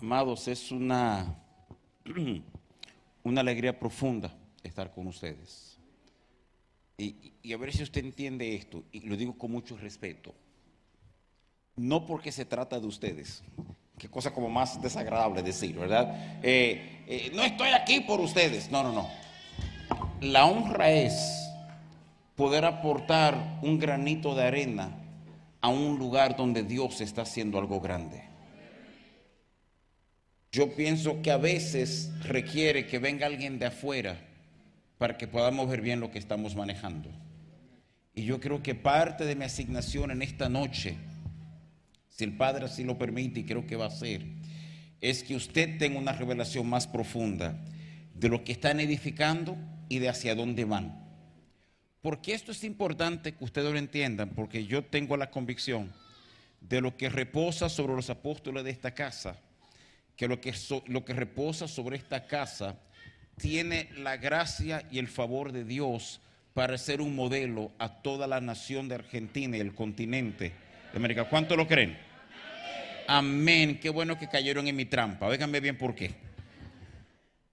Amados, es una, una alegría profunda estar con ustedes. Y, y, a ver si usted entiende esto, y lo digo con mucho respeto. No porque se trata de ustedes, qué cosa como más desagradable decir, ¿verdad? Eh, eh, no estoy aquí por ustedes, no, no, no. La honra es poder aportar un granito de arena a un lugar donde Dios está haciendo algo grande. Yo pienso que a veces requiere que venga alguien de afuera para que podamos ver bien lo que estamos manejando. Y yo creo que parte de mi asignación en esta noche, si el Padre así lo permite y creo que va a ser, es que usted tenga una revelación más profunda de lo que están edificando y de hacia dónde van. Porque esto es importante que ustedes lo entiendan, porque yo tengo la convicción de lo que reposa sobre los apóstoles de esta casa que lo que, lo que reposa sobre esta casa tiene la gracia y el favor de Dios para ser un modelo a toda la nación de Argentina y el continente de América. ¿Cuánto lo creen? Amén. Qué bueno que cayeron en mi trampa. Véganme bien por qué.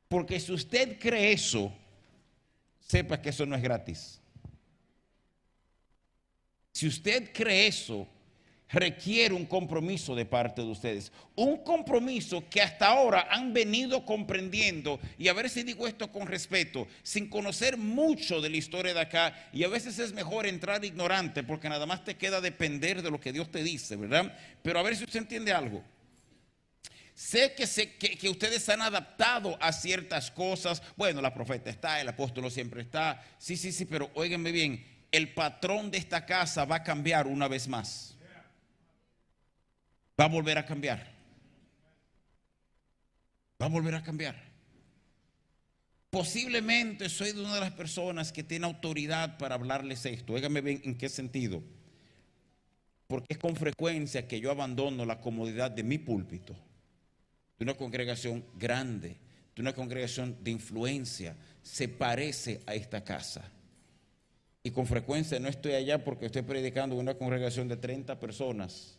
Porque si usted cree eso, sepa que eso no es gratis. Si usted cree eso, requiere un compromiso de parte de ustedes. Un compromiso que hasta ahora han venido comprendiendo, y a ver si digo esto con respeto, sin conocer mucho de la historia de acá, y a veces es mejor entrar ignorante porque nada más te queda depender de lo que Dios te dice, ¿verdad? Pero a ver si usted entiende algo. Sé que, sé que, ustedes han adaptado a ciertas cosas. Bueno, la profeta está, el apóstol siempre está. Sí, sí, sí, pero óiganme bien, el patrón de esta casa va a cambiar una vez más va a volver a cambiar. Va a volver a cambiar. Posiblemente soy de una de las personas que tiene autoridad para hablarles esto. Dígame bien en qué sentido. Porque es con frecuencia que yo abandono la comodidad de mi púlpito, de una congregación grande, de una congregación de influencia, se parece a esta casa. Y con frecuencia no estoy allá porque estoy predicando en una congregación de 30 personas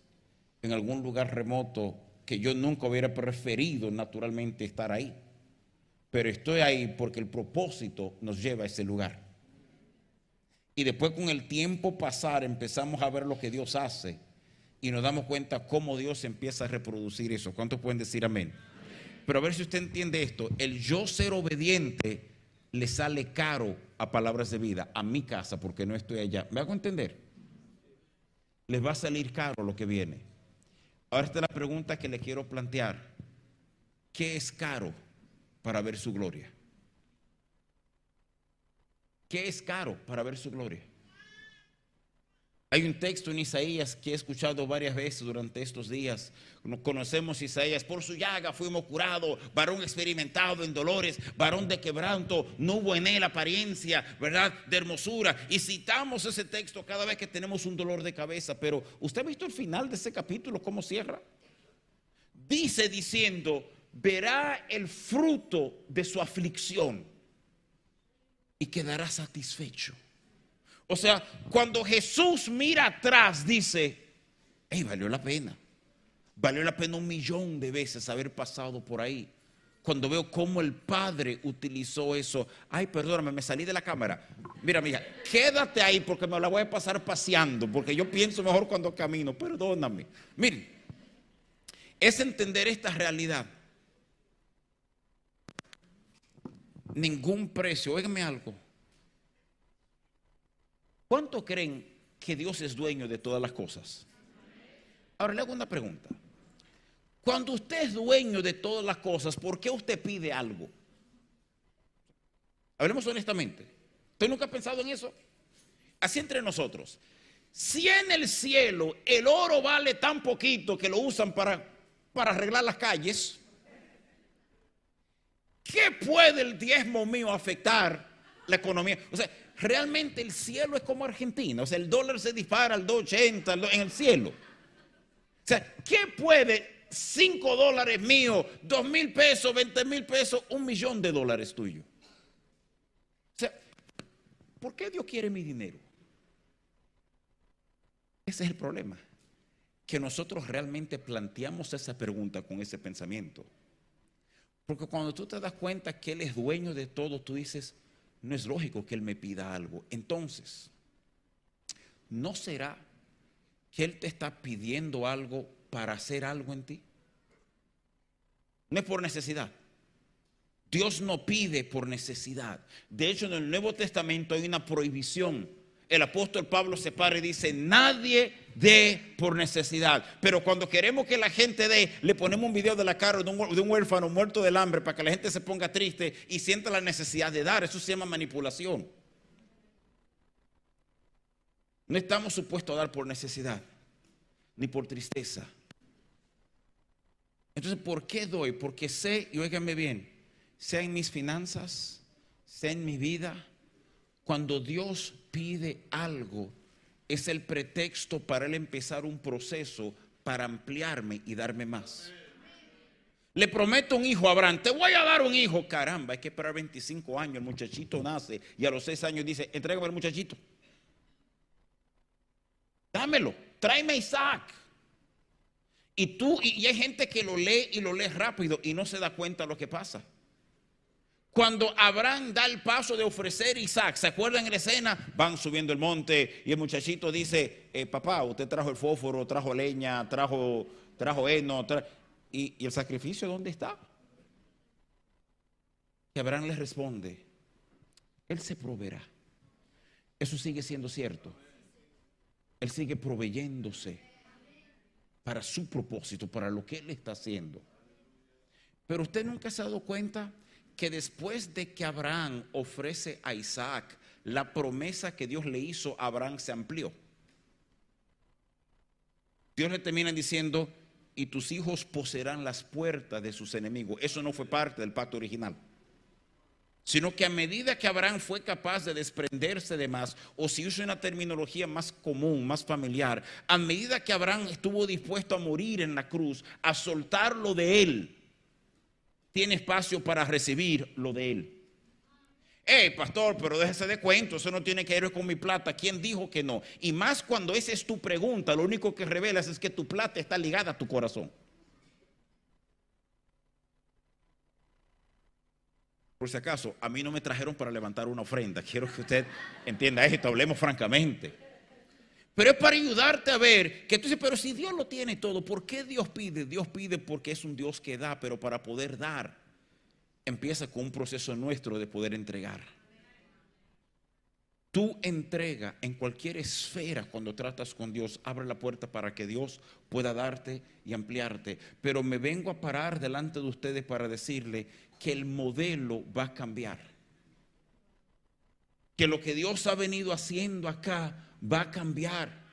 en algún lugar remoto que yo nunca hubiera preferido naturalmente estar ahí. Pero estoy ahí porque el propósito nos lleva a ese lugar. Y después con el tiempo pasar empezamos a ver lo que Dios hace y nos damos cuenta cómo Dios empieza a reproducir eso. ¿Cuántos pueden decir amén? Pero a ver si usted entiende esto. El yo ser obediente le sale caro a palabras de vida, a mi casa, porque no estoy allá. ¿Me hago entender? Les va a salir caro lo que viene. Ahora está la pregunta que le quiero plantear. ¿Qué es caro para ver su gloria? ¿Qué es caro para ver su gloria? Hay un texto en Isaías que he escuchado varias veces durante estos días. Conocemos Isaías, por su llaga fuimos curados, varón experimentado en dolores, varón de quebranto, no hubo en él apariencia, ¿verdad? De hermosura. Y citamos ese texto cada vez que tenemos un dolor de cabeza. Pero ¿usted ha visto el final de ese capítulo, cómo cierra? Dice diciendo, verá el fruto de su aflicción y quedará satisfecho. O sea, cuando Jesús mira atrás, dice, hey, valió la pena. Valió la pena un millón de veces haber pasado por ahí. Cuando veo cómo el Padre utilizó eso. Ay, perdóname, me salí de la cámara. Mira, mija, quédate ahí porque me la voy a pasar paseando. Porque yo pienso mejor cuando camino. Perdóname. Miren, es entender esta realidad. Ningún precio, óigame algo ¿Cuánto creen que Dios es dueño de todas las cosas? Ahora le hago una pregunta. Cuando usted es dueño de todas las cosas, ¿por qué usted pide algo? Hablemos honestamente. ¿Usted nunca ha pensado en eso? Así entre nosotros. Si en el cielo el oro vale tan poquito que lo usan para, para arreglar las calles, ¿qué puede el diezmo mío afectar la economía? O sea, realmente el cielo es como Argentina. O sea, el dólar se dispara al 2.80 en el cielo. O sea, ¿qué puede 5 dólares míos, 2 mil pesos, 20 mil pesos, un millón de dólares tuyo? O sea, ¿por qué Dios quiere mi dinero? Ese es el problema. que nosotros realmente planteamos esa pregunta con ese pensamiento. Porque cuando tú te das cuenta que Él es dueño de todo, tú dices, no es lógico que Él me pida algo. Entonces, ¿no será que Él te está pidiendo algo para hacer algo en ti? No es por necesidad. Dios no pide por necesidad. De hecho, en el Nuevo Testamento hay una prohibición. El apóstol Pablo se para y dice, nadie dé por necesidad. Pero cuando queremos que la gente dé, le ponemos un video de la cara de un, huérfano muerto del hambre para que la gente se ponga triste y sienta la necesidad de dar. Eso se llama manipulación. No estamos supuestos a dar por necesidad, ni por tristeza. Entonces, ¿por qué doy? Porque sé, y óigame bien, sea en mis finanzas, sea en mi vida, cuando Dios pide algo, es el pretexto para Él empezar un proceso para ampliarme y darme más. Le prometo un hijo a Abraham, te voy a dar un hijo. Caramba, hay que esperar 25 años, el muchachito nace y a los 6 años dice, entrégame al muchachito. Dámelo, tráeme a Isaac. Y tú, y, hay gente que lo lee y lo lee rápido y no se da cuenta de lo que pasa. Cuando Abraham da el paso de ofrecer Isaac, ¿se acuerdan en la escena? Van subiendo el monte y el muchachito dice, eh, papá, usted trajo el fósforo, trajo leña, trajo, trajo heno, ¿Y, ¿Y el sacrificio dónde está? Y Abraham le responde, Él se proveerá. Eso sigue siendo cierto. Él sigue proveyéndose para su propósito, para lo que Él está haciendo. Pero usted nunca se ha dado cuenta que después de que Abraham ofrece a Isaac, la promesa que Dios le hizo a Abraham se amplió. Dios le termina diciendo, y tus hijos poseerán las puertas de sus enemigos. Eso no fue parte del pacto original sino que a medida que Abraham fue capaz de desprenderse de más, o si usa una terminología más común, más familiar, a medida que Abraham estuvo dispuesto a morir en la cruz, a soltar lo de él, tiene espacio para recibir lo de él. Hey, pastor, pero déjese de cuento, eso no tiene que ver con mi plata. ¿Quién dijo que no? Y más cuando esa es tu pregunta, lo único que revelas es que tu plata está ligada a tu corazón. Por si acaso, a mí no me trajeron para levantar una ofrenda. Quiero que usted entienda esto, hablemos francamente. Pero es para ayudarte a ver que tú dices, pero si Dios lo tiene todo, ¿por qué Dios pide? Dios pide porque es un Dios que da, pero para poder dar, empieza con un proceso nuestro de poder entregar. Tu entrega en cualquier esfera cuando tratas con Dios abre la puerta para que Dios pueda darte y ampliarte. Pero me vengo a parar delante de ustedes para decirle que el modelo va a cambiar. Que lo que Dios ha venido haciendo acá va a cambiar.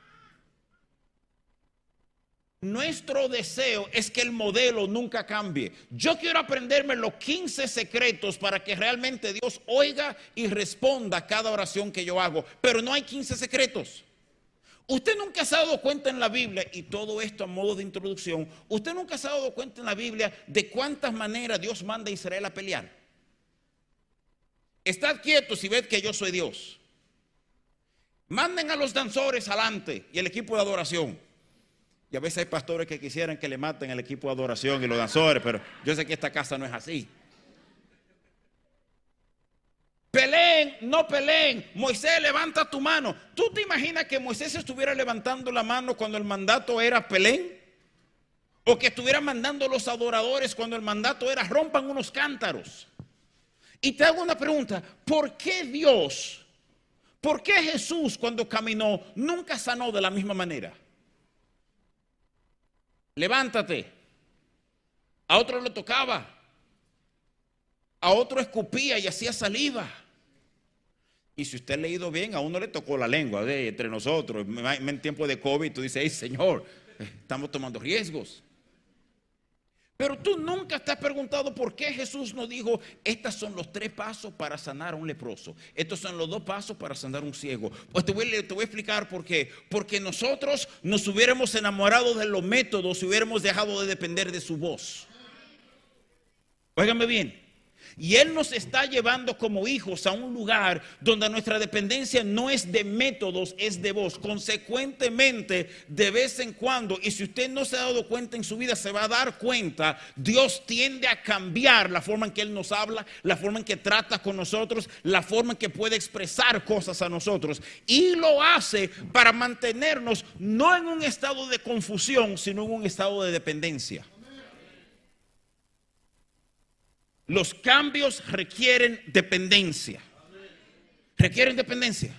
Nuestro deseo es que el modelo nunca cambie. Yo quiero aprenderme los 15 secretos para que realmente Dios oiga y responda a cada oración que yo hago. Pero no hay 15 secretos. Usted nunca se ha dado cuenta en la Biblia, y todo esto a modo de introducción, usted nunca se ha dado cuenta en la Biblia de cuántas maneras Dios manda a Israel a pelear. Estad quietos y ved que yo soy Dios. Manden a los danzores adelante y el equipo de adoración. Y a veces hay pastores que quisieran que le maten el equipo de adoración y los danzores, pero yo sé que esta casa no es así. Peleen, no peleen. Moisés, levanta tu mano. ¿Tú te imaginas que Moisés estuviera levantando la mano cuando el mandato era peleen? O que estuviera mandando los adoradores cuando el mandato era rompan unos cántaros. Y te hago una pregunta, ¿por qué Dios, por qué Jesús cuando caminó nunca sanó de la misma manera? Levántate. A otro le tocaba. A otro escupía y hacía saliva. Y si usted ha leído bien, a uno le tocó la lengua de, entre nosotros. En tiempo de COVID, tú dices, Señor, estamos tomando riesgos. Pero tú nunca te has preguntado por qué Jesús nos dijo, estos son los tres pasos para sanar a un leproso. Estos son los dos pasos para sanar a un ciego. Pues te voy, a explicar por qué. Porque nosotros nos hubiéramos enamorado de los métodos si hubiéramos dejado de depender de su voz. Óigame bien. Y Él nos está llevando como hijos a un lugar donde nuestra dependencia no es de métodos, es de voz. Consecuentemente, de vez en cuando, y si usted no se ha dado cuenta en su vida, se va a dar cuenta, Dios tiende a cambiar la forma en que Él nos habla, la forma en que trata con nosotros, la forma en que puede expresar cosas a nosotros. Y lo hace para mantenernos no en un estado de confusión, sino en un estado de dependencia. Los cambios requieren dependencia. Requieren dependencia.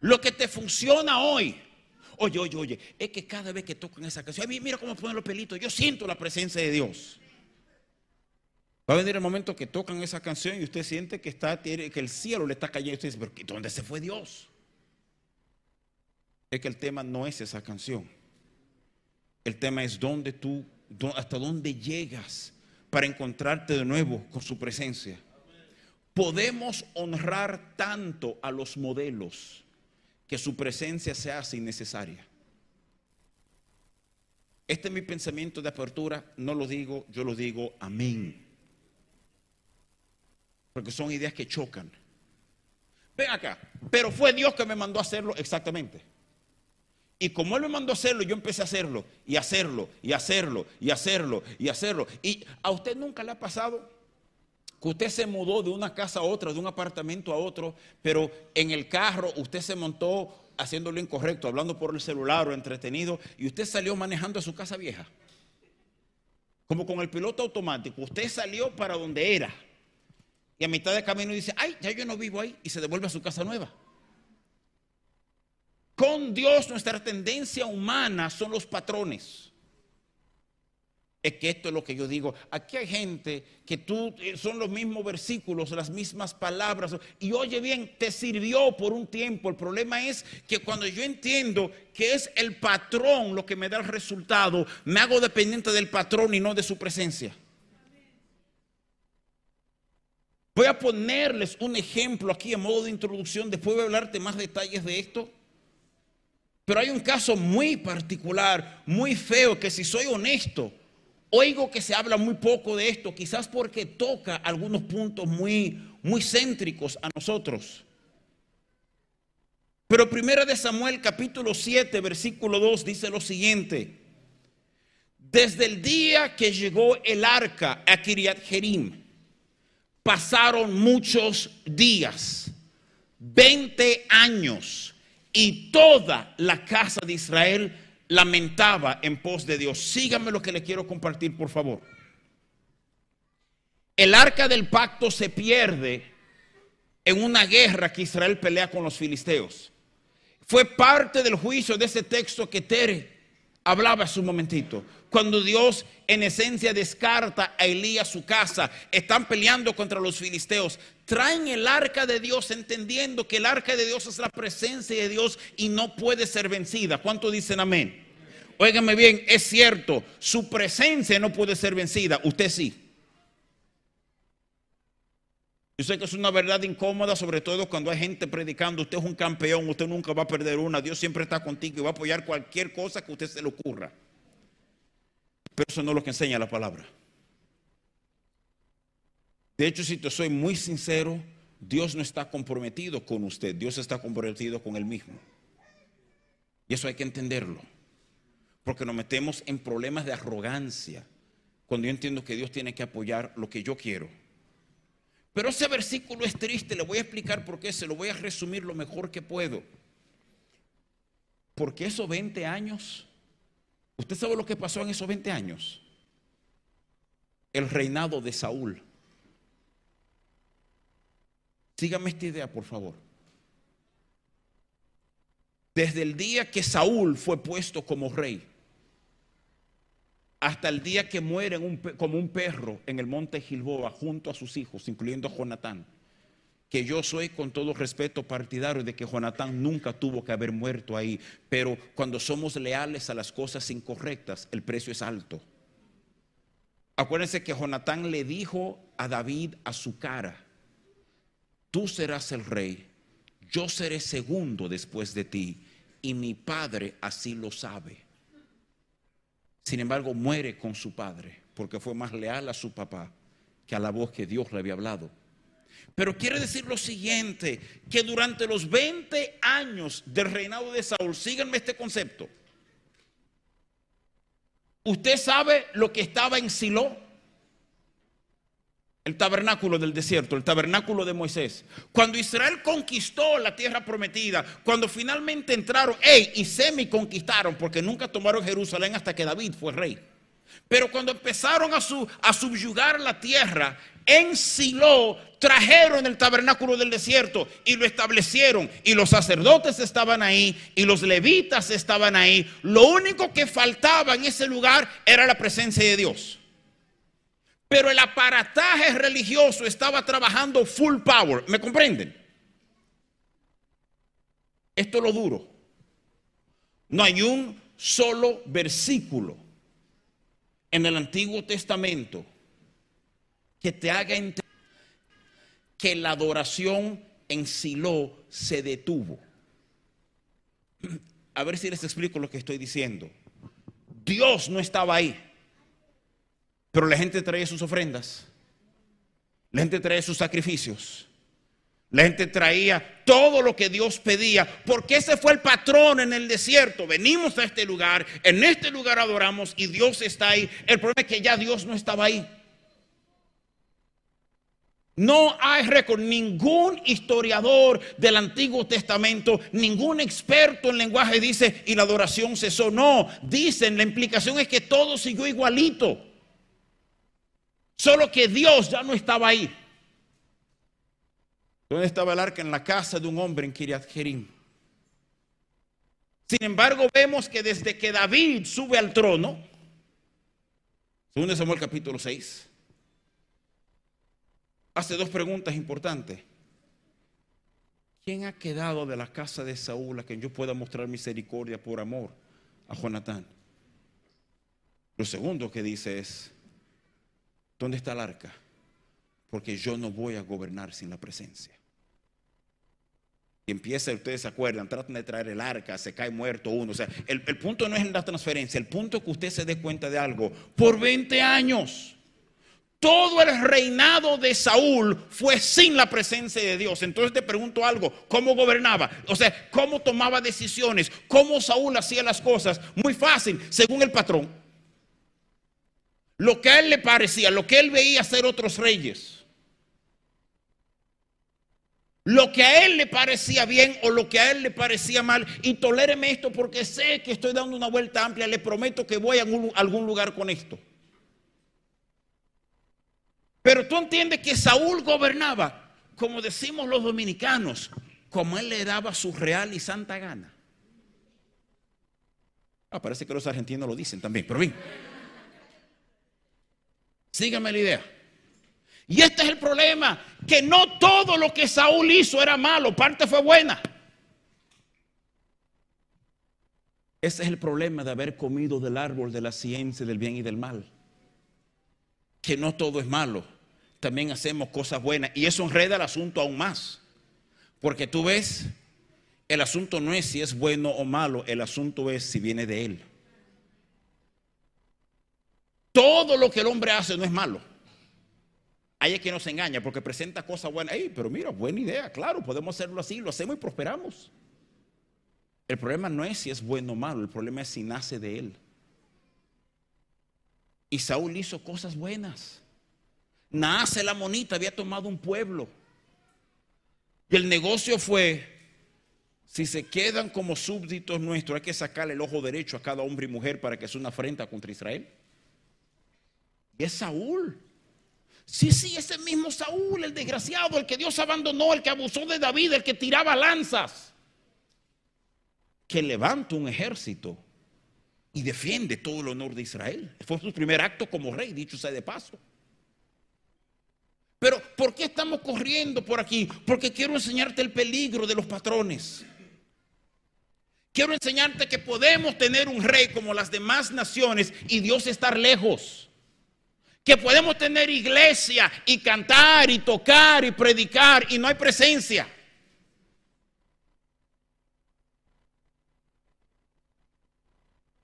Lo que te funciona hoy. Oye, oye, oye, es que cada vez que tocan esa canción, mira cómo ponen los pelitos, yo siento la presencia de Dios. Va a venir el momento que tocan esa canción y usted siente que, está, que el cielo le está cayendo. Usted dice, pero ¿dónde se fue Dios? Es que el tema no es esa canción. El tema es dónde tú, hasta dónde llegas para encontrarte de nuevo con su presencia. Podemos honrar tanto a los modelos que su presencia se hace innecesaria. Este es mi pensamiento de apertura, no lo digo, yo lo digo, amén. Porque son ideas que chocan. Ven acá, pero fue Dios que me mandó a hacerlo exactamente. Y como Él me mandó a hacerlo, yo empecé a hacerlo, y hacerlo, y hacerlo, y hacerlo, y hacerlo. Y a usted nunca le ha pasado que usted se mudó de una casa a otra, de un apartamento a otro, pero en el carro usted se montó haciéndolo incorrecto, hablando por el celular o entretenido, y usted salió manejando a su casa vieja. Como con el piloto automático, usted salió para donde era. Y a mitad de camino dice, ay, ya yo no vivo ahí, y se devuelve a su casa nueva. Con Dios nuestra tendencia humana son los patrones. Es que esto es lo que yo digo. Aquí hay gente que tú eh, son los mismos versículos, las mismas palabras. Y oye bien, te sirvió por un tiempo. El problema es que cuando yo entiendo que es el patrón lo que me da el resultado, me hago dependiente del patrón y no de su presencia. Voy a ponerles un ejemplo aquí en modo de introducción. Después voy a hablarte más detalles de esto. Pero hay un caso muy particular, muy feo, que si soy honesto, oigo que se habla muy poco de esto, quizás porque toca algunos puntos muy, muy céntricos a nosotros. Pero primero de Samuel capítulo 7, versículo 2 dice lo siguiente. Desde el día que llegó el arca a Kiriat Jerim, pasaron muchos días, 20 años y toda la casa de Israel lamentaba en pos de Dios. Síganme lo que le quiero compartir, por favor. El arca del pacto se pierde en una guerra que Israel pelea con los filisteos. Fue parte del juicio de ese texto que Tere hablaba hace un momentito. Cuando Dios en esencia descarta a Elías su casa, están peleando contra los filisteos, traen el arca de Dios entendiendo que el arca de Dios es la presencia de Dios y no puede ser vencida. ¿Cuánto dicen amén? Óigame bien, es cierto, su presencia no puede ser vencida, usted sí. Yo sé que es una verdad incómoda, sobre todo cuando hay gente predicando, usted es un campeón, usted nunca va a perder una, Dios siempre está contigo y va a apoyar cualquier cosa que a usted se le ocurra. Pero eso no es lo que enseña la palabra. De hecho, si te soy muy sincero, Dios no está comprometido con usted, Dios está comprometido con él mismo. Y eso hay que entenderlo. Porque nos metemos en problemas de arrogancia cuando yo entiendo que Dios tiene que apoyar lo que yo quiero pero ese versículo es triste, le voy a explicar por qué, se lo voy a resumir lo mejor que puedo. Porque esos 20 años, ¿usted sabe lo que pasó en esos 20 años? El reinado de Saúl. Sígame esta idea, por favor. Desde el día que Saúl fue puesto como rey, hasta el día que muere como un perro en el monte Gilboa junto a sus hijos, incluyendo Jonatán, que yo soy con todo respeto partidario de que Jonatán nunca tuvo que haber muerto ahí, pero cuando somos leales a las cosas incorrectas, el precio es alto. Acuérdense que Jonatán le dijo a David a su cara, tú serás el rey, yo seré segundo después de ti, y mi padre así lo sabe. Sin embargo, muere con su padre porque fue más leal a su papá que a la voz que Dios le había hablado. Pero quiere decir lo siguiente, que durante los 20 años del reinado de Saúl, síganme este concepto. ¿Usted sabe lo que estaba en Silo? El tabernáculo del desierto, el tabernáculo de Moisés. Cuando Israel conquistó la tierra prometida, cuando finalmente entraron, ey, y semi conquistaron, porque nunca tomaron Jerusalén hasta que David fue rey. Pero cuando empezaron a, a subyugar la tierra, en Silo trajeron el tabernáculo del desierto y lo establecieron. Y los sacerdotes estaban ahí y los levitas estaban ahí. Lo único que faltaba en ese lugar era la presencia de Dios. Pero el aparataje religioso estaba trabajando full power. ¿Me comprenden? Esto es lo duro. No hay un solo versículo en el Antiguo Testamento que te haga entender que la adoración en Silo se detuvo. A ver si les explico lo que estoy diciendo. Dios no estaba ahí. Pero la gente traía sus ofrendas. La gente traía sus sacrificios. La gente traía todo lo que Dios pedía, porque ese fue el patrón en el desierto. Venimos a este lugar, en este lugar adoramos y Dios está ahí. El problema es que ya Dios no estaba ahí. No hay récord, ningún historiador del Antiguo Testamento, ningún experto en lenguaje dice y la adoración cesó. No, dicen, la implicación es que todo siguió igualito. Solo que Dios ya no estaba ahí. ¿Dónde estaba el arca? En la casa de un hombre en Kiriat Jerim. Sin embargo, vemos que desde que David sube al trono, según Samuel capítulo 6, hace dos preguntas importantes. ¿Quién ha quedado de la casa de Saúl a quien yo pueda mostrar misericordia por amor a Jonatán? Lo segundo que dice es, ¿Dónde está el arca? Porque yo no voy a gobernar sin la presencia. Y empieza, ustedes se acuerdan, tratan de traer el arca, se cae muerto uno. O sea, el, el punto no es la transferencia, el punto es que usted se dé cuenta de algo. Por 20 años, todo el reinado de Saúl fue sin la presencia de Dios. Entonces te pregunto algo, ¿cómo gobernaba? O sea, ¿cómo tomaba decisiones? ¿Cómo Saúl hacía las cosas? Muy fácil, según el patrón. Lo que a él le parecía, lo que él veía hacer otros reyes. Lo que a él le parecía bien o lo que a él le parecía mal. Y toléreme esto porque sé que estoy dando una vuelta amplia. Le prometo que voy a algún lugar con esto. Pero tú entiendes que Saúl gobernaba, como decimos los dominicanos, como él le daba su real y santa gana. Ah, parece que los argentinos lo dicen también, pero bien. Síganme la idea. Y este es el problema, que no todo lo que Saúl hizo era malo, parte fue buena. Ese es el problema de haber comido del árbol de la ciencia del bien y del mal. Que no todo es malo, también hacemos cosas buenas y eso enreda el asunto aún más. Porque tú ves, el asunto no es si es bueno o malo, el asunto es si viene de él. Todo lo que el hombre hace no es malo. Hay es que nos engaña porque presenta cosas buenas. pero mira, buena idea, claro, podemos hacerlo así, lo hacemos y prosperamos. El problema no es si es bueno o malo, el problema es si nace de él. Y Saúl hizo cosas buenas. Nace la monita, había tomado un pueblo. Y el negocio fue, si se quedan como súbditos nuestros, hay que sacarle el ojo derecho a cada hombre y mujer para que sea una afrenta contra Israel. Y es Saúl. Sí, sí, ese mismo Saúl, el desgraciado, el que Dios abandonó, el que abusó de David, el que tiraba lanzas, que levanta un ejército y defiende todo el honor de Israel. Fue su primer acto como rey, dicho sea de paso. Pero ¿por qué estamos corriendo por aquí? Porque quiero enseñarte el peligro de los patrones. Quiero enseñarte que podemos tener un rey como las demás naciones y Dios estar lejos que podemos tener iglesia y cantar y tocar y predicar y no hay presencia.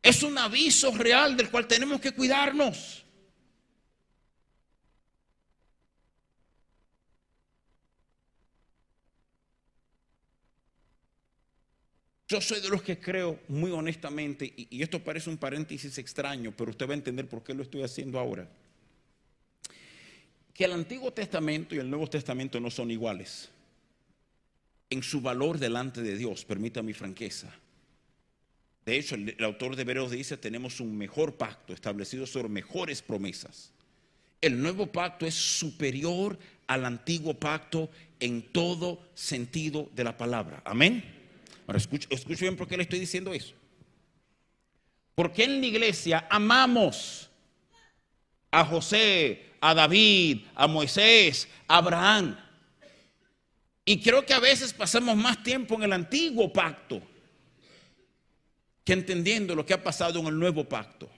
Es un aviso real del cual tenemos que cuidarnos. Yo soy de los que creo muy honestamente, y, esto parece un paréntesis extraño, pero usted va a entender por qué lo estoy haciendo ahora que el Antiguo Testamento y el Nuevo Testamento no son iguales en su valor delante de Dios, permita mi franqueza. De hecho, el, autor de Hebreos dice, tenemos un mejor pacto establecido sobre mejores promesas. El nuevo pacto es superior al antiguo pacto en todo sentido de la palabra. Amén. Ahora bien por qué le estoy diciendo eso. Porque en la iglesia amamos a José, a David, a Moisés, a Abraham. Y creo que a veces pasamos más tiempo en el antiguo pacto que entendiendo lo que ha pasado en el nuevo pacto.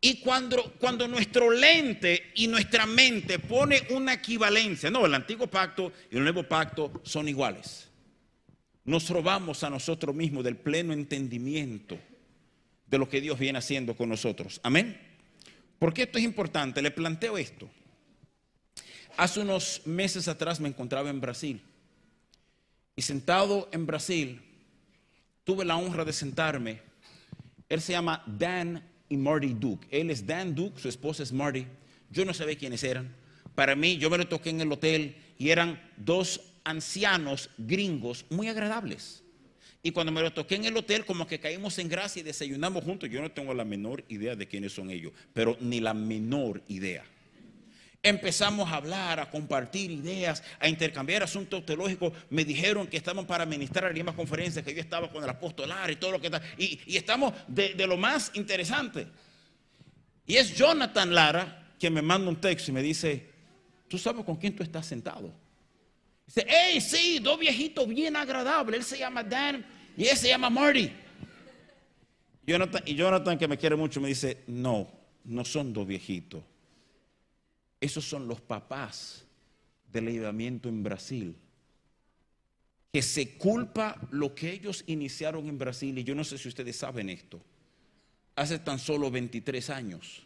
Y cuando, cuando nuestro lente y nuestra mente pone una equivalencia, no, el antiguo pacto y el nuevo pacto son iguales nos robamos a nosotros mismos del pleno entendimiento de lo que Dios viene haciendo con nosotros. Amén. ¿Por qué esto es importante? Le planteo esto. Hace unos meses atrás me encontraba en Brasil y sentado en Brasil tuve la honra de sentarme. Él se llama Dan y Marty Duke. Él es Dan Duke, su esposa es Marty. Yo no sabía quiénes eran. Para mí, yo me lo toqué en el hotel y eran dos ancianos gringos muy agradables. Y cuando me lo toqué en el hotel, como que caímos en gracia y desayunamos juntos. Yo no tengo la menor idea de quiénes son ellos, pero ni la menor idea. Empezamos a hablar, a compartir ideas, a intercambiar asuntos teológicos. Me dijeron que estaban para ministrar la misma conferencia, que yo estaba con el apostolar y todo lo que está. Y, estamos de, de lo más interesante. Y es Jonathan Lara que me manda un texto y me dice, ¿tú sabes con quién tú estás sentado? Dice, hey, sí, dos viejitos bien agradables. Él se llama Dan y él se llama Marty. Jonathan, y Jonathan, que me quiere mucho, me dice, no, no son dos viejitos. Esos son los papás del ayudamiento en Brasil. Que se culpa lo que ellos iniciaron en Brasil. Y yo no sé si ustedes saben esto. Hace tan solo 23 años,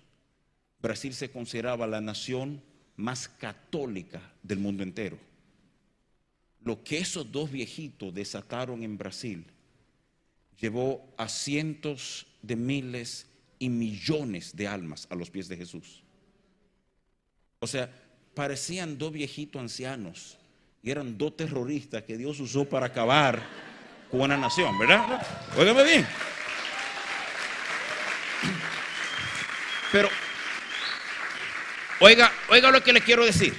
Brasil se consideraba la nación más católica del mundo entero lo que esos dos viejitos desataron en Brasil llevó a cientos de miles y millones de almas a los pies de Jesús. O sea, parecían dos viejitos ancianos y eran dos terroristas que Dios usó para acabar con una nación, ¿verdad? Óigame bien. Pero, oiga, oiga lo que le quiero decir.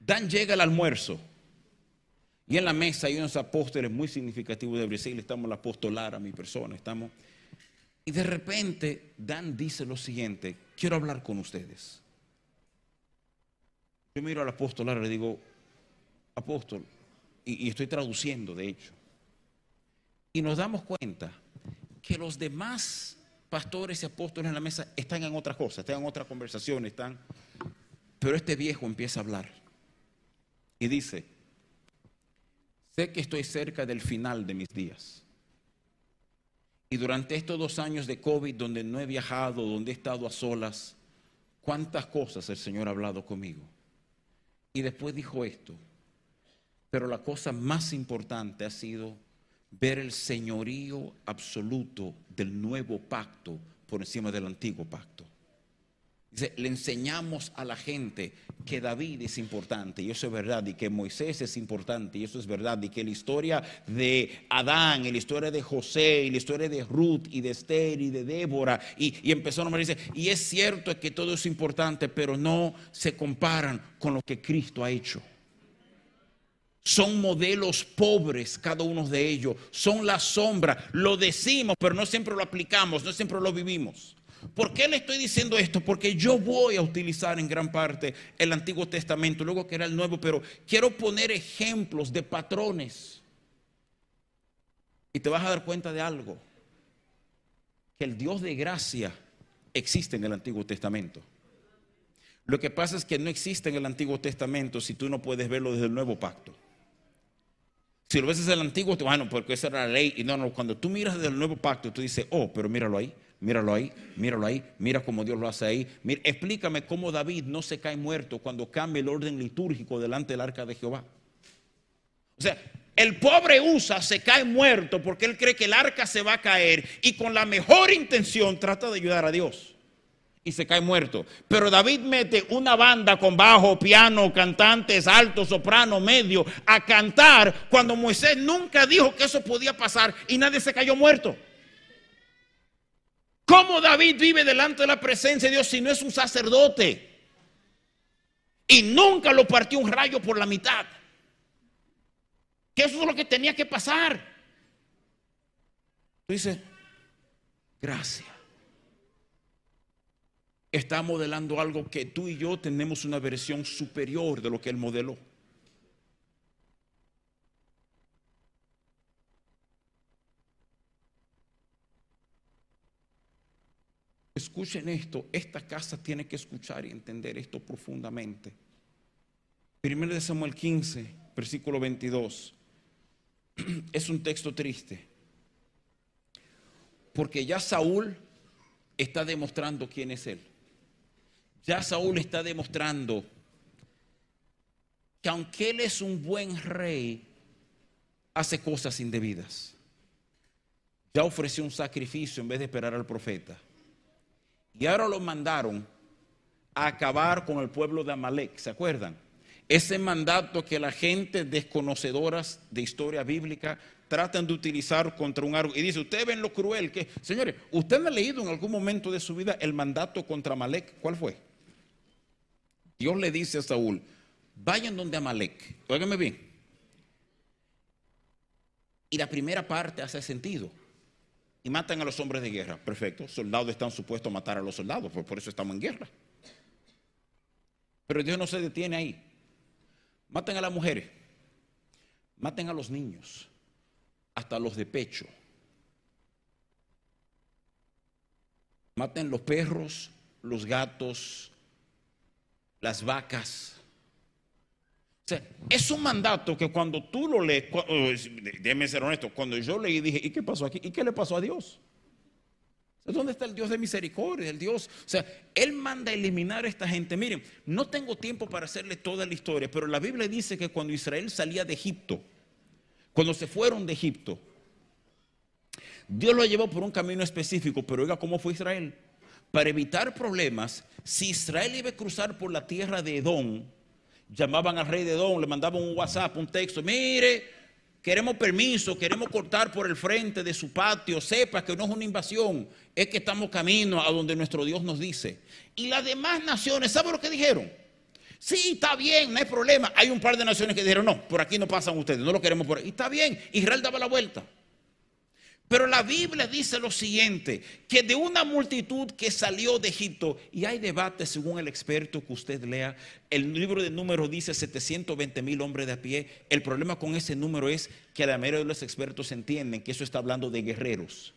Dan llega al almuerzo y en la mesa hay unos apóstoles muy significativos de Brasil. Estamos el apóstol Lara, mi persona, estamos. Y de repente Dan dice lo siguiente, quiero hablar con ustedes. Yo miro al apóstol Lara y le digo, apóstol, y, y estoy traduciendo de hecho. Y nos damos cuenta que los demás pastores y apóstoles en la mesa están en otras cosas, están en otras conversaciones, están... Pero este viejo empieza a hablar y dice, sé que estoy cerca del final de mis días. Y durante estos dos años de COVID, donde no he viajado, donde he estado a solas, cuántas cosas el Señor ha hablado conmigo. Y después dijo esto, pero la cosa más importante ha sido ver el señorío absoluto del nuevo pacto por encima del antiguo pacto le enseñamos a la gente que David es importante y eso es verdad, y que Moisés es importante y eso es verdad, y que la historia de Adán, y la historia de José, y la historia de Ruth, y de Esther, y de Débora, y, empezó a nombrar, dice, y es cierto que todo es importante, pero no se comparan con lo que Cristo ha hecho. Son modelos pobres cada uno de ellos, son la sombra, lo decimos, pero no siempre lo aplicamos, no siempre lo vivimos. ¿Por qué le estoy diciendo esto? Porque yo voy a utilizar en gran parte el Antiguo Testamento, luego que era el Nuevo, pero quiero poner ejemplos de patrones. Y te vas a dar cuenta de algo, que el Dios de gracia existe en el Antiguo Testamento. Lo que pasa es que no existe en el Antiguo Testamento si tú no puedes verlo desde el Nuevo Pacto. Si lo ves desde el Antiguo, bueno, porque esa era la ley. Y no, no, cuando tú miras desde el Nuevo Pacto, tú dices, oh, pero míralo ahí míralo ahí, míralo ahí, mira cómo Dios lo hace ahí. explícame cómo David no se cae muerto cuando cambia el orden litúrgico delante del arca de Jehová. O sea, El pobre Usa se cae muerto porque él cree que el arca se va a caer y con la mejor intención trata de ayudar a Dios. Y se cae muerto. Pero David mete una banda con bajo, piano, cantantes, alto, soprano, medio, a cantar cuando Moisés nunca dijo que eso podía pasar y nadie se cayó muerto. ¿Cómo David vive delante de la presencia de Dios si no es un sacerdote? Y nunca lo partió un rayo por la mitad. Que eso es lo que tenía que pasar. Dice, gracias. Está modelando algo que tú y yo tenemos una versión superior de lo que él modeló. Escuchen esto, esta casa tiene que escuchar y entender esto profundamente. Primero de Samuel 15, versículo 22. Es un texto triste. Porque ya Saúl está demostrando quién es él. Ya Saúl está demostrando que aunque él es un buen rey, hace cosas indebidas. Ya ofreció un sacrificio en vez de esperar al profeta. Y ahora lo mandaron a acabar con el pueblo de Amalek, ¿se acuerdan? Ese mandato que la gente desconocedoras de historia bíblica tratan de utilizar contra un árbol. Y dice, ustedes ven lo cruel que... Señores, ¿usted ha leído en algún momento de su vida el mandato contra Amalek? ¿Cuál fue? Dios le dice a Saúl, vayan donde Amalek. Óigame bien. Y la primera parte hace sentido y matan a los hombres de guerra. Perfecto, soldados están supuestos a matar a los soldados, pues por eso estamos en guerra. Pero Dios no se detiene ahí. Maten a las mujeres, maten a los niños, hasta los de pecho. Maten los perros, los gatos, las vacas. O sea, es un mandato que cuando tú lo lees, oh, déjeme ser honesto, cuando yo leí dije, ¿y qué pasó aquí? ¿Y qué le pasó a Dios? ¿Dónde está el Dios de misericordia? El Dios, o sea, Él manda a eliminar a esta gente. Miren, no tengo tiempo para hacerle toda la historia, pero la Biblia dice que cuando Israel salía de Egipto, cuando se fueron de Egipto, Dios lo llevó por un camino específico, pero oiga cómo fue Israel. Para evitar problemas, si Israel iba a cruzar por la tierra de Edom, llamaban al rey de Don, le mandaban un WhatsApp, un texto, mire, queremos permiso, queremos cortar por el frente de su patio, sepa que no es una invasión, es que estamos camino a donde nuestro Dios nos dice. Y las demás naciones, ¿sabe lo que dijeron? Sí, está bien, no hay problema. Hay un par de naciones que dijeron, no, por aquí no pasan ustedes, no lo queremos por ahí. Está bien, Israel daba la vuelta. Pero la Biblia dice lo siguiente, que de una multitud que salió de Egipto, y hay debate según el experto que usted lea, el libro de números dice 720 mil hombres de a pie, el problema con ese número es que la mayoría de los expertos entienden que eso está hablando de guerreros.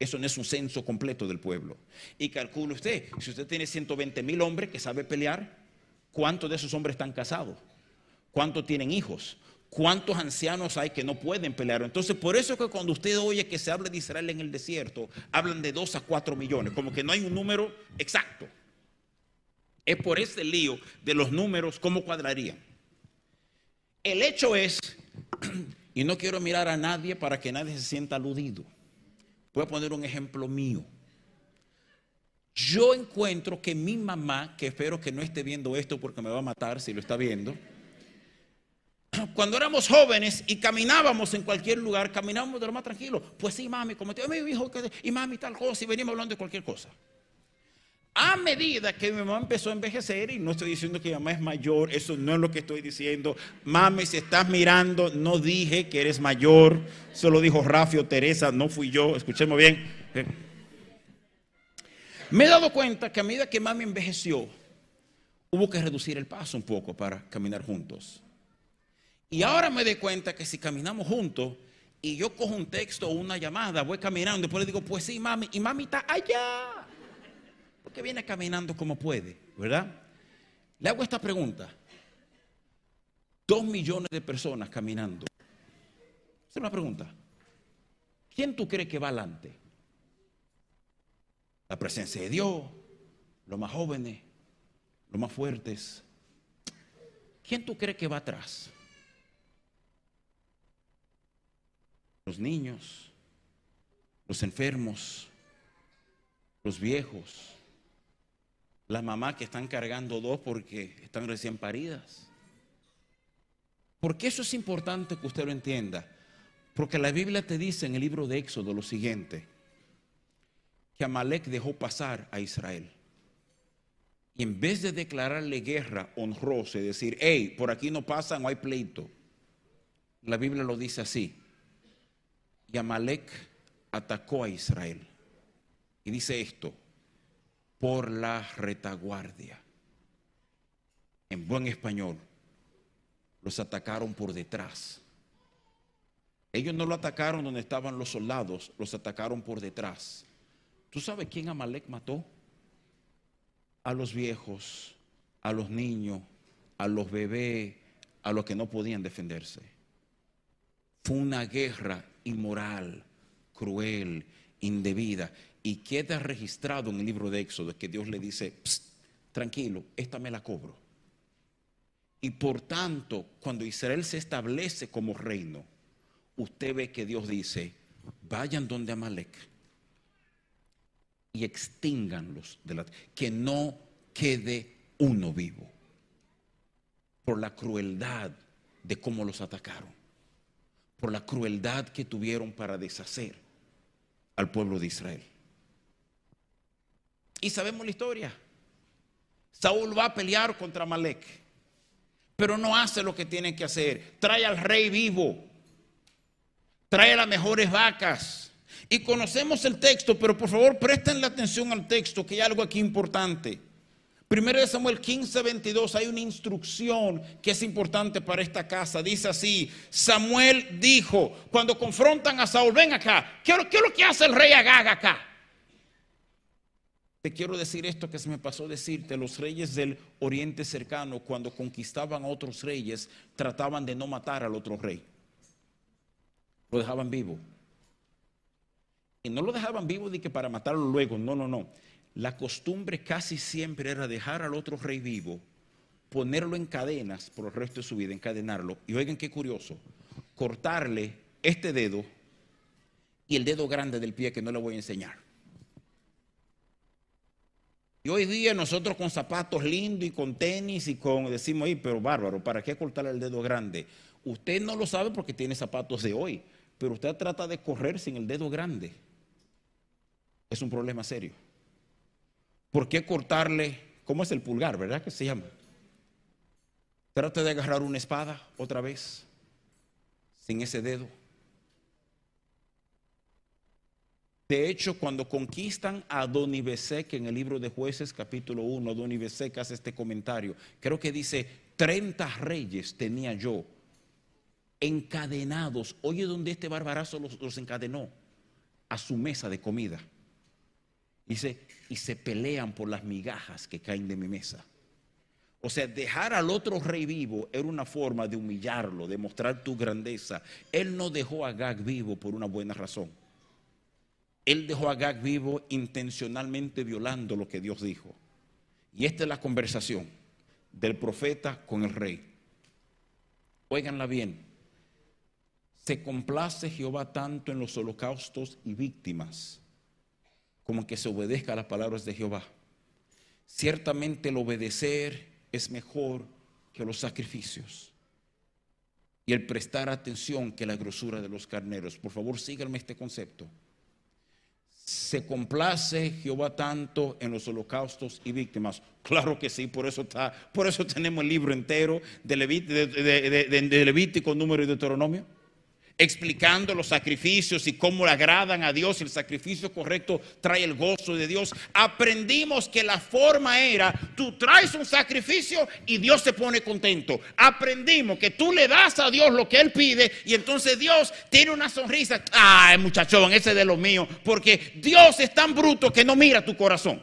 Eso no es un censo completo del pueblo. Y calcule usted, si usted tiene 120 mil hombres que sabe pelear, ¿cuántos de esos hombres están casados? ¿Cuántos tienen hijos? ¿Cuántos ancianos hay que no pueden pelear? Entonces, por eso es que cuando usted oye que se habla de Israel en el desierto, hablan de 2 a 4 millones, como que no hay un número exacto. Es por ese lío de los números, ¿cómo cuadrarían? El hecho es, y no quiero mirar a nadie para que nadie se sienta aludido. Voy a poner un ejemplo mío. Yo encuentro que mi mamá, que espero que no esté viendo esto porque me va a matar si lo está viendo, cuando éramos jóvenes y caminábamos en cualquier lugar, caminábamos de lo más tranquilo. Pues sí, mami, como te mi hijo, y mami tal cosa, y veníamos hablando de cualquier cosa. A medida que mi mamá empezó a envejecer, y no estoy diciendo que mi mamá es mayor, eso no es lo que estoy diciendo. Mami, si estás mirando, no dije que eres mayor, solo dijo Rafio Teresa, no fui yo, escuchemos bien. Me he dado cuenta que a medida que mami envejeció, hubo que reducir el paso un poco para caminar juntos. Y ahora me doy cuenta que si caminamos juntos y yo cojo un texto o una llamada, voy caminando, después le digo, pues sí, mami, y mami está allá. Porque viene caminando como puede, ¿verdad? Le hago esta pregunta. Dos millones de personas caminando. Es una pregunta. ¿Quién tú crees que va adelante? La presencia de Dios, los más jóvenes, los más fuertes. ¿Quién tú crees que va atrás? Los niños, los enfermos, los viejos, las mamás que están cargando dos porque están recién paridas. Porque eso es importante que usted lo entienda. Porque la Biblia te dice en el libro de Éxodo lo siguiente, que Amalek dejó pasar a Israel. Y en vez de declararle guerra honrosa y decir, hey, por aquí no pasa, no hay pleito, la Biblia lo dice así. Y Amalek atacó a Israel. Y dice esto, por la retaguardia. En buen español, los atacaron por detrás. Ellos no lo atacaron donde estaban los soldados, los atacaron por detrás. ¿Tú sabes quién Amalek mató? A los viejos, a los niños, a los bebés, a los que no podían defenderse. Fue una guerra inmoral, cruel, indebida. Y queda registrado en el libro de Éxodo que Dios le dice, tranquilo, esta me la cobro. Y por tanto, cuando Israel se establece como reino, usted ve que Dios dice, vayan donde Amalek y extínganlos de la que no quede uno vivo por la crueldad de cómo los atacaron, por la crueldad que tuvieron para deshacer al pueblo de Israel. Y sabemos la historia. Saúl va a pelear contra Amalek pero no hace lo que tiene que hacer. Trae al rey vivo, trae las mejores vacas. Y conocemos el texto, pero por favor presten la atención al texto, que hay algo aquí importante. Primero de Samuel 15, 22, hay una instrucción que es importante para esta casa. Dice así, Samuel dijo, cuando confrontan a Saúl, ven acá, ¿qué, es lo que hace el rey Agag acá? Te quiero decir esto que se me pasó decirte, los reyes del oriente cercano cuando conquistaban a otros reyes trataban de no matar al otro rey. Lo dejaban vivo. Y no lo dejaban vivo de que para matarlo luego, no, no, no. La costumbre casi siempre era dejar al otro rey vivo, ponerlo en cadenas por el resto de su vida, encadenarlo. Y oigan qué curioso, cortarle este dedo y el dedo grande del pie que no le voy a enseñar. Y hoy día nosotros con zapatos lindos y con tenis y con, decimos, pero bárbaro, ¿para qué cortarle el dedo grande? Usted no lo sabe porque tiene zapatos de hoy, pero usted trata de correr sin el dedo grande. Es un problema serio. ¿Por qué cortarle, cómo es el pulgar, verdad que se llama? Trata de agarrar una espada otra vez, sin ese dedo. De hecho, cuando conquistan a Besek en el libro de jueces capítulo 1, Besek hace este comentario. Creo que dice, 30 reyes tenía yo encadenados. Oye, donde este barbarazo los, encadenó a su mesa de comida. Dice, y se pelean por las migajas que caen de mi mesa. O sea, dejar al otro rey vivo era una forma de humillarlo, de mostrar tu grandeza. Él no dejó a Gag vivo por una buena razón. Él dejó a Gag vivo intencionalmente violando lo que Dios dijo. Y esta es la conversación del profeta con el rey. Óiganla bien. Se complace Jehová tanto en los holocaustos y víctimas como que se obedezca a las palabras de Jehová. Ciertamente el obedecer es mejor que los sacrificios y el prestar atención que la grosura de los carneros. Por favor, síganme este concepto se complace Jehová tanto en los holocaustos y víctimas. Claro que sí, por eso está, por eso tenemos el libro entero de, de Levítico, número y Deuteronomio explicando los sacrificios y cómo le agradan a Dios. El sacrificio correcto trae el gozo de Dios. Aprendimos que la forma era, tú traes un sacrificio y Dios se pone contento. Aprendimos que tú le das a Dios lo que Él pide y entonces Dios tiene una sonrisa. Ay, muchachón, ese de lo mío. Porque Dios es tan bruto que no mira tu corazón.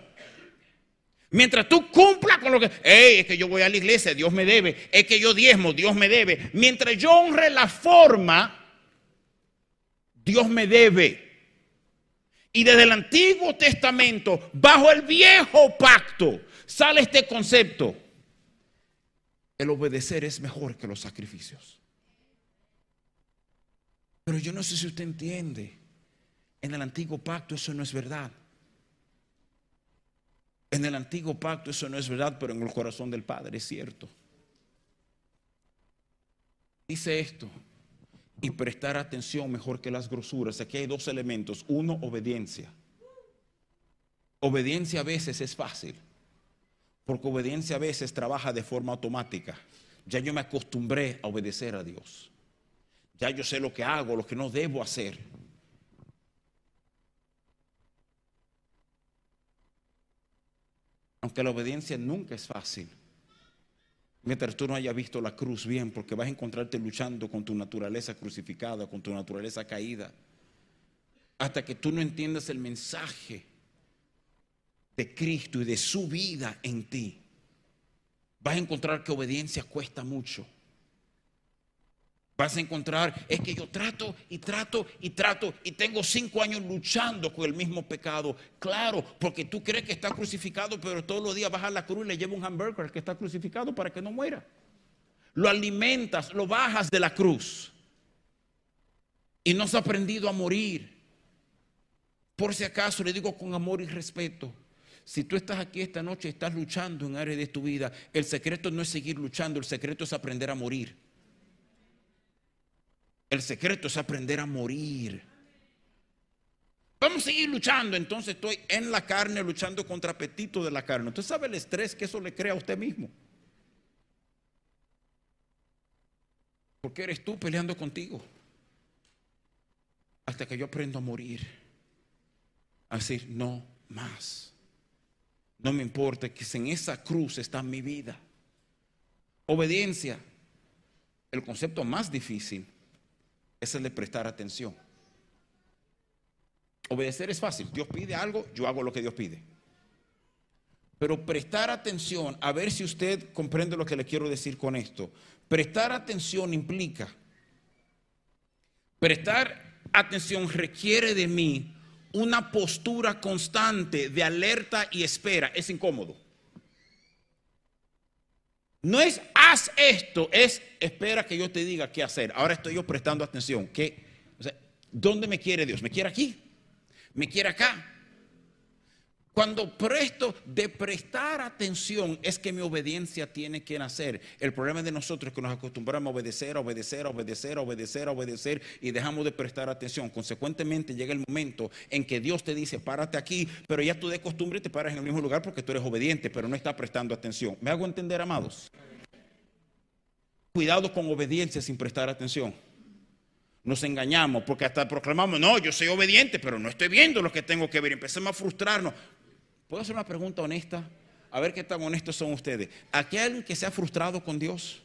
Mientras tú cumplas con lo que, hey, es que yo voy a la iglesia, Dios me debe, es que yo diezmo, Dios me debe. Mientras yo honre la forma, Dios me debe. Y desde el Antiguo Testamento, bajo el viejo pacto, sale este concepto. El obedecer es mejor que los sacrificios. Pero yo no sé si usted entiende. En el antiguo pacto eso no es verdad. En el antiguo pacto eso no es verdad, pero en el corazón del Padre es cierto. Dice esto, y prestar atención mejor que las grosuras. Aquí hay dos elementos. Uno, obediencia. Obediencia a veces es fácil, porque obediencia a veces trabaja de forma automática. Ya yo me acostumbré a obedecer a Dios. Ya yo sé lo que hago, lo que no debo hacer. Aunque la obediencia nunca es fácil. Mientras tú no hayas visto la cruz bien, porque vas a encontrarte luchando con tu naturaleza crucificada, con tu naturaleza caída. Hasta que tú no entiendas el mensaje de Cristo y de su vida en ti. Vas a encontrar que obediencia cuesta mucho. Vas a encontrar, es que yo trato y trato y trato y tengo cinco años luchando con el mismo pecado. Claro, porque tú crees que está crucificado, pero todos los días vas a la cruz y le lleva un hamburger al que está crucificado para que no muera. Lo alimentas, lo bajas de la cruz. Y no has aprendido a morir. Por si acaso le digo con amor y respeto. Si tú estás aquí esta noche, estás luchando en área de tu vida, el secreto no es seguir luchando, el secreto es aprender a morir. El secreto es aprender a morir. Vamos a seguir luchando. Entonces estoy en la carne luchando contra apetito de la carne. Usted sabe el estrés que eso le crea a usted mismo. Porque eres tú peleando contigo. Hasta que yo aprendo a morir. A decir, no más. No me importa que en esa cruz está mi vida. Obediencia. El concepto más difícil es el de prestar atención. Obedecer es fácil. Dios pide algo, yo hago lo que Dios pide. Pero prestar atención, a ver si usted comprende lo que le quiero decir con esto. Prestar atención implica, prestar atención requiere de mí una postura constante de alerta y espera. Es incómodo. No es haz esto, es espera que yo te diga qué hacer. Ahora estoy yo prestando atención. ¿Qué, ¿Dónde me quiere Dios? ¿Me quiere aquí? ¿Me quiere acá? Cuando presto de prestar atención es que mi obediencia tiene que nacer. El problema de nosotros es que nos acostumbramos a obedecer, obedecer, obedecer, obedecer, obedecer y dejamos de prestar atención. Consecuentemente llega el momento en que Dios te dice, párate aquí, pero ya tú de costumbre te paras en el mismo lugar porque tú eres obediente, pero no estás prestando atención. ¿Me hago entender, amados? Cuidado con obediencia sin prestar atención. Nos engañamos porque hasta proclamamos, no, yo soy obediente, pero no estoy viendo lo que tengo que ver. Empezamos a frustrarnos. ¿Puedo hacer una pregunta honesta? A ver qué tan honestos son ustedes. ¿Aquí hay alguien que se ha frustrado con Dios?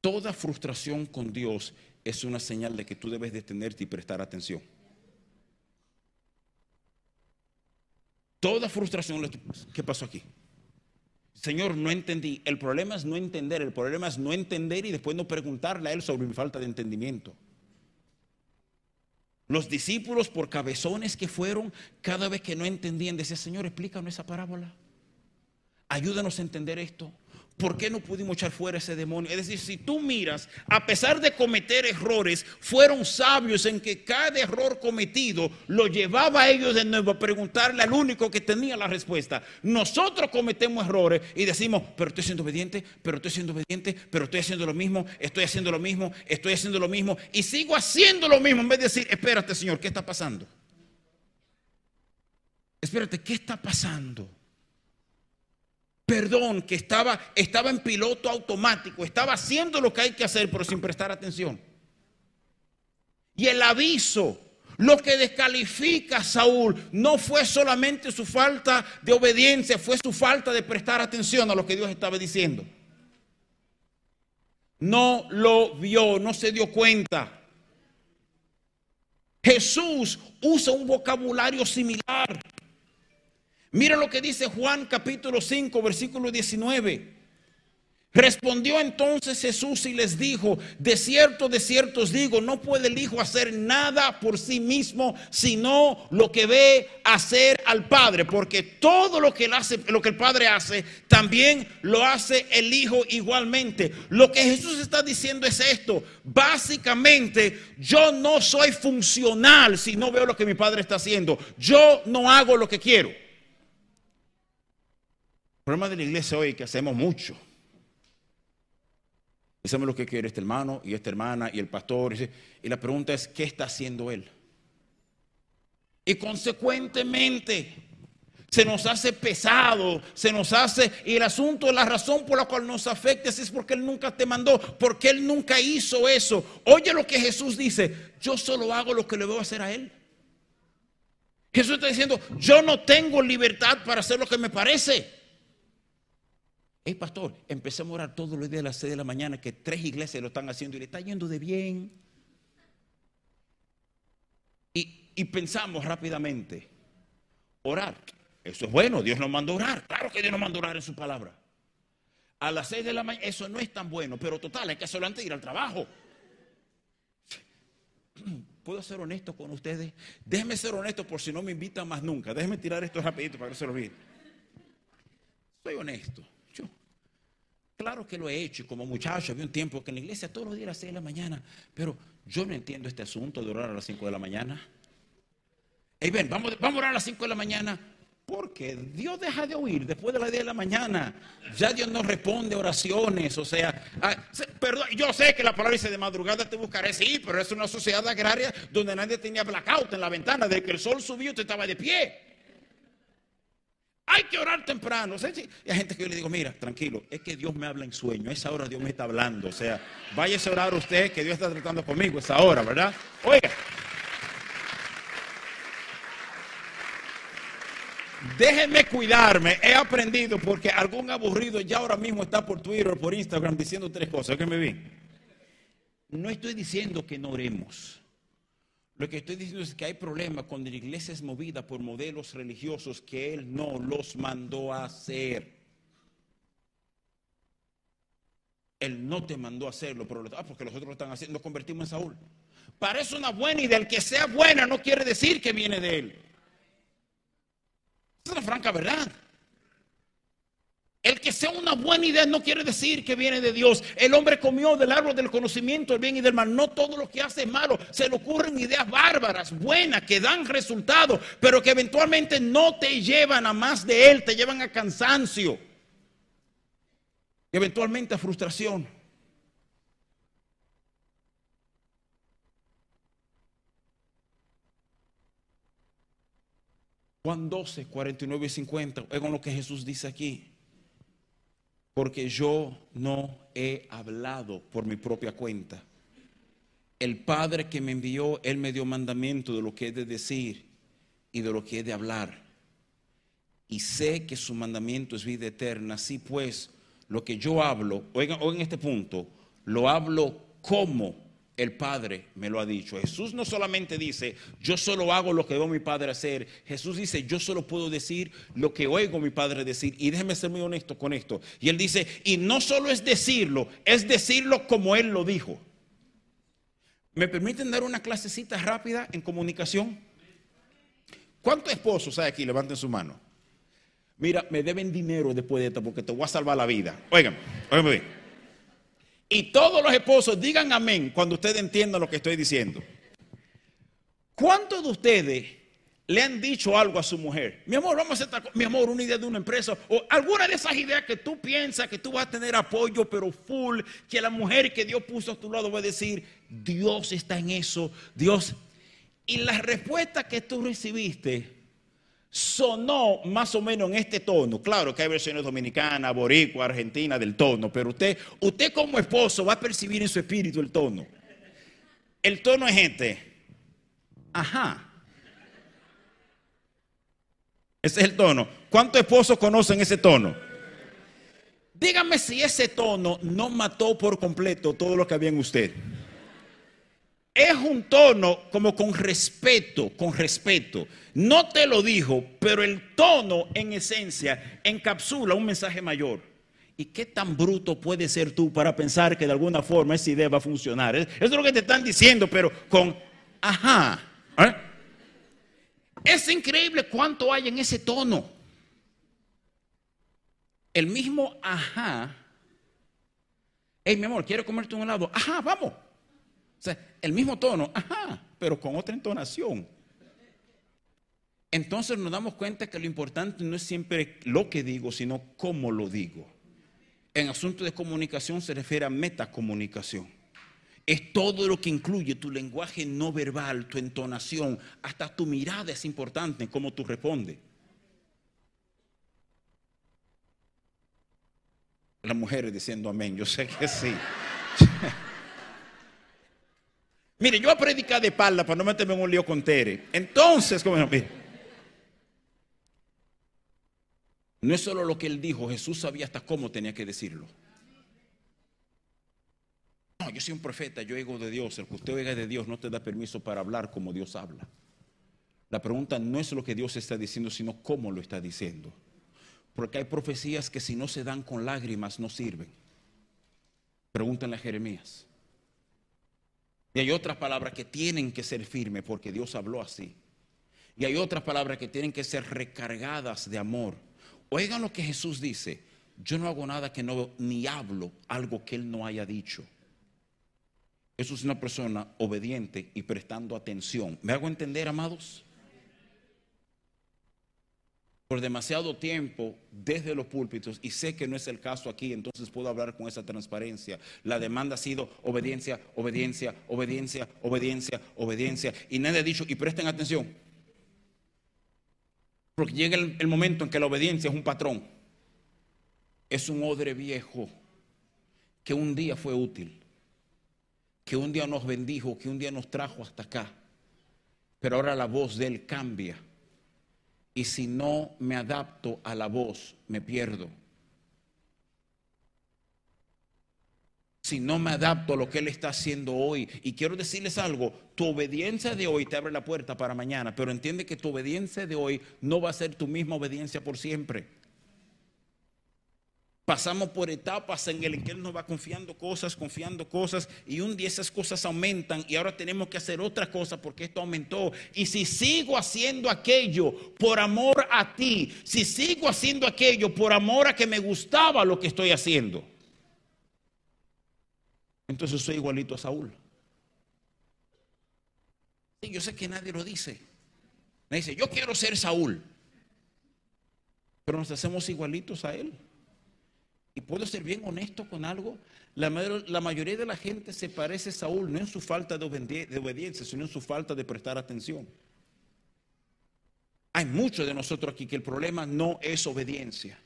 Toda frustración con Dios es una señal de que tú debes detenerte y prestar atención. Toda frustración, ¿qué pasó aquí? Señor, no entendí. El problema es no entender, el problema es no entender y después no preguntarle a Él sobre mi falta de entendimiento. Los discípulos, por cabezones que fueron, cada vez que no entendían, decían, Señor, explícanos esa parábola. Ayúdanos a entender esto. ¿Por qué no pudimos echar fuera ese demonio? Es decir, si tú miras, a pesar de cometer errores, fueron sabios en que cada error cometido lo llevaba a ellos de nuevo a preguntarle al único que tenía la respuesta. Nosotros cometemos errores y decimos, pero estoy siendo obediente, pero estoy siendo obediente, pero estoy haciendo lo mismo, estoy haciendo lo mismo, estoy haciendo lo mismo y sigo haciendo lo mismo en vez de decir, espérate Señor, ¿qué está pasando? Espérate, ¿qué está pasando? Perdón, que estaba, estaba en piloto automático, estaba haciendo lo que hay que hacer, pero sin prestar atención. Y el aviso, lo que descalifica a Saúl, no fue solamente su falta de obediencia, fue su falta de prestar atención a lo que Dios estaba diciendo. No lo vio, no se dio cuenta. Jesús usa un vocabulario similar. Mira lo que dice Juan capítulo 5, versículo 19. Respondió entonces Jesús y les dijo, de cierto, de cierto os digo, no puede el Hijo hacer nada por sí mismo, sino lo que ve hacer al Padre, porque todo lo que, él hace, lo que el Padre hace, también lo hace el Hijo igualmente. Lo que Jesús está diciendo es esto, básicamente yo no soy funcional si no veo lo que mi Padre está haciendo, yo no hago lo que quiero. El problema de la iglesia hoy es que hacemos mucho Hacemos lo que quiere este hermano y esta hermana y el pastor. Y la pregunta es, ¿qué está haciendo él? Y consecuentemente se nos hace pesado, se nos hace, y el asunto, la razón por la cual nos afecta es porque Él nunca te mandó, porque Él nunca hizo eso. Oye lo que Jesús dice, yo solo hago lo que le a hacer a Él. Jesús está diciendo, yo no tengo libertad para hacer lo que me parece. Hey, pastor, empecé a orar todos los días a las 6 de la mañana, que tres iglesias lo están haciendo y le está yendo de bien. Y, pensamos rápidamente, orar, eso es bueno, Dios nos mandó orar, claro que Dios nos mandó orar en su palabra. A las 6 de la mañana, eso no es tan bueno, pero total, hay que hacerlo antes de ir al trabajo. ¿Puedo ser honesto con ustedes? Déjenme ser honesto por si no me invitan más nunca. Déjenme tirar esto rapidito para que se lo olvide. Soy honesto. Claro que lo he hecho como muchacho había un tiempo que en la iglesia todos los días a las 6 de la mañana, pero yo no entiendo este asunto de orar a las 5 de la mañana. Y ven, vamos, a orar a las 5 de la mañana porque Dios deja de oír después de las 10 de la mañana. Ya Dios no responde oraciones. O sea, ah, perdón, yo sé que la palabra dice de madrugada te buscaré, sí, pero es una sociedad agraria donde nadie tenía blackout en la ventana. De que el sol subió, te estaba de pie. Hay que orar temprano. Y hay gente que yo le digo, mira, tranquilo, es que Dios me habla en sueño. Esa hora Dios me está hablando. O sea, váyase a orar usted que Dios está tratando conmigo esa hora, ¿verdad? Oiga. Déjenme cuidarme. He aprendido porque algún aburrido ya ahora mismo está por Twitter o por Instagram diciendo tres cosas. ¿Qué me vi? No estoy diciendo que no oremos. Lo que estoy diciendo es que hay problemas cuando la iglesia es movida por modelos religiosos que Él no los mandó a hacer. Él no te mandó a hacerlo, pero ah, porque los otros lo están haciendo, nos convertimos en Saúl. Parece una buena idea, el que sea buena no quiere decir que viene de Él. Esa es la franca verdad. El que sea una buena idea no quiere decir que viene de Dios. El hombre comió del árbol del conocimiento del bien y del mal. No todo lo que hace es malo. Se le ocurren ideas bárbaras, buenas, que dan resultados, pero que eventualmente no te llevan a más de Él, te llevan a cansancio. eventualmente a frustración. Juan 12, 49 y 50. Oigan lo que Jesús dice aquí porque yo no he hablado por mi propia cuenta. El Padre que me envió, Él me dio mandamiento de lo que he de decir y de lo que he de hablar. Y sé que su mandamiento es vida eterna. Así pues, lo que yo hablo, oigan, oigan este punto, lo hablo como el Padre me lo ha dicho. Jesús no solamente dice, yo solo hago lo que veo mi Padre hacer. Jesús dice, yo solo puedo decir lo que oigo mi Padre decir. Y déjeme ser muy honesto con esto. Y él dice, y no solo es decirlo, es decirlo como él lo dijo. ¿Me permiten dar una clasecita rápida en comunicación? ¿Cuántos esposos hay aquí? Levanten su mano. Mira, me deben dinero después de esto porque te voy a salvar la vida. Oigan, oigan bien. Y todos los esposos digan amén cuando ustedes entiendan lo que estoy diciendo. ¿Cuántos de ustedes le han dicho algo a su mujer? Mi amor, vamos a hacer, mi amor, una idea de una empresa o alguna de esas ideas que tú piensas que tú vas a tener apoyo, pero full, que la mujer que Dios puso a tu lado va a decir, Dios está en eso, Dios. Y la respuesta que tú recibiste sonó más o menos en este tono. Claro que hay versiones dominicanas, boricua, argentina del tono, pero usted, usted como esposo va a percibir en su espíritu el tono. El tono es este. Ajá. Ese es el tono. ¿Cuántos esposos conocen ese tono? Dígame si ese tono no mató por completo todo lo que había en usted es un tono como con respeto, con respeto. No te lo dijo, pero el tono en esencia encapsula un mensaje mayor. ¿Y qué tan bruto puedes ser tú para pensar que de alguna forma esa idea va a funcionar? Eso es lo que te están diciendo, pero con, ajá. ¿eh? Es increíble cuánto hay en ese tono. El mismo ajá. Hey, mi amor, ¿quiero comerte un helado? Ajá, vamos. O sea, el mismo tono, ajá, pero con otra entonación. Entonces nos damos cuenta que lo importante no es siempre lo que digo, sino cómo lo digo. En asunto de comunicación se refiere a metacomunicación. Es todo lo que incluye tu lenguaje no verbal, tu entonación, hasta tu mirada es importante cómo tú respondes. Las mujeres diciendo amén, yo sé que sí. Mire, yo voy a predicar de espalda para no meterme en un lío con Tere. Entonces, ¿cómo no? No es solo lo que él dijo, Jesús sabía hasta cómo tenía que decirlo. No, yo soy un profeta, yo oigo de Dios. El que usted oiga de Dios no te da permiso para hablar como Dios habla. La pregunta no es lo que Dios está diciendo, sino cómo lo está diciendo. Porque hay profecías que si no se dan con lágrimas no sirven. Pregúntenle a Jeremías. Y hay otras palabras que tienen que ser firmes porque Dios habló así. Y hay otras palabras que tienen que ser recargadas de amor. Oigan lo que Jesús dice. Yo no hago nada que no, ni hablo algo que Él no haya dicho. Eso es una persona obediente y prestando atención. ¿Me hago entender, amados? Por demasiado tiempo desde los púlpitos, y sé que no es el caso aquí, entonces puedo hablar con esa transparencia. La demanda ha sido obediencia, obediencia, obediencia, obediencia, obediencia. Y nadie ha dicho, y presten atención, porque llega el, momento en que la obediencia es un patrón. Es un odre viejo que un día fue útil, que un día nos bendijo, que un día nos trajo hasta acá. Pero ahora la voz de Él cambia. Y si no me adapto a la voz, me pierdo. si no me adapto a lo que Él está haciendo hoy. Y quiero decirles algo, tu obediencia de hoy te abre la puerta para mañana, pero entiende que tu obediencia de hoy no va a ser tu misma obediencia por siempre. Pasamos por etapas en el que Él nos va confiando cosas, confiando cosas, y un día esas cosas aumentan y ahora tenemos que hacer otra cosa porque esto aumentó. Y si sigo haciendo aquello por amor a ti, si sigo haciendo aquello por amor a que me gustaba lo que estoy haciendo, entonces soy igualito a Saúl. Y yo sé que nadie lo dice. Me dice, yo quiero ser Saúl. Pero nos hacemos igualitos a él. Y puedo ser bien honesto con algo. La, mayoría de la gente se parece a Saúl, no en su falta de obediencia, sino en su falta de prestar atención. Hay muchos de nosotros aquí que el problema no es obediencia.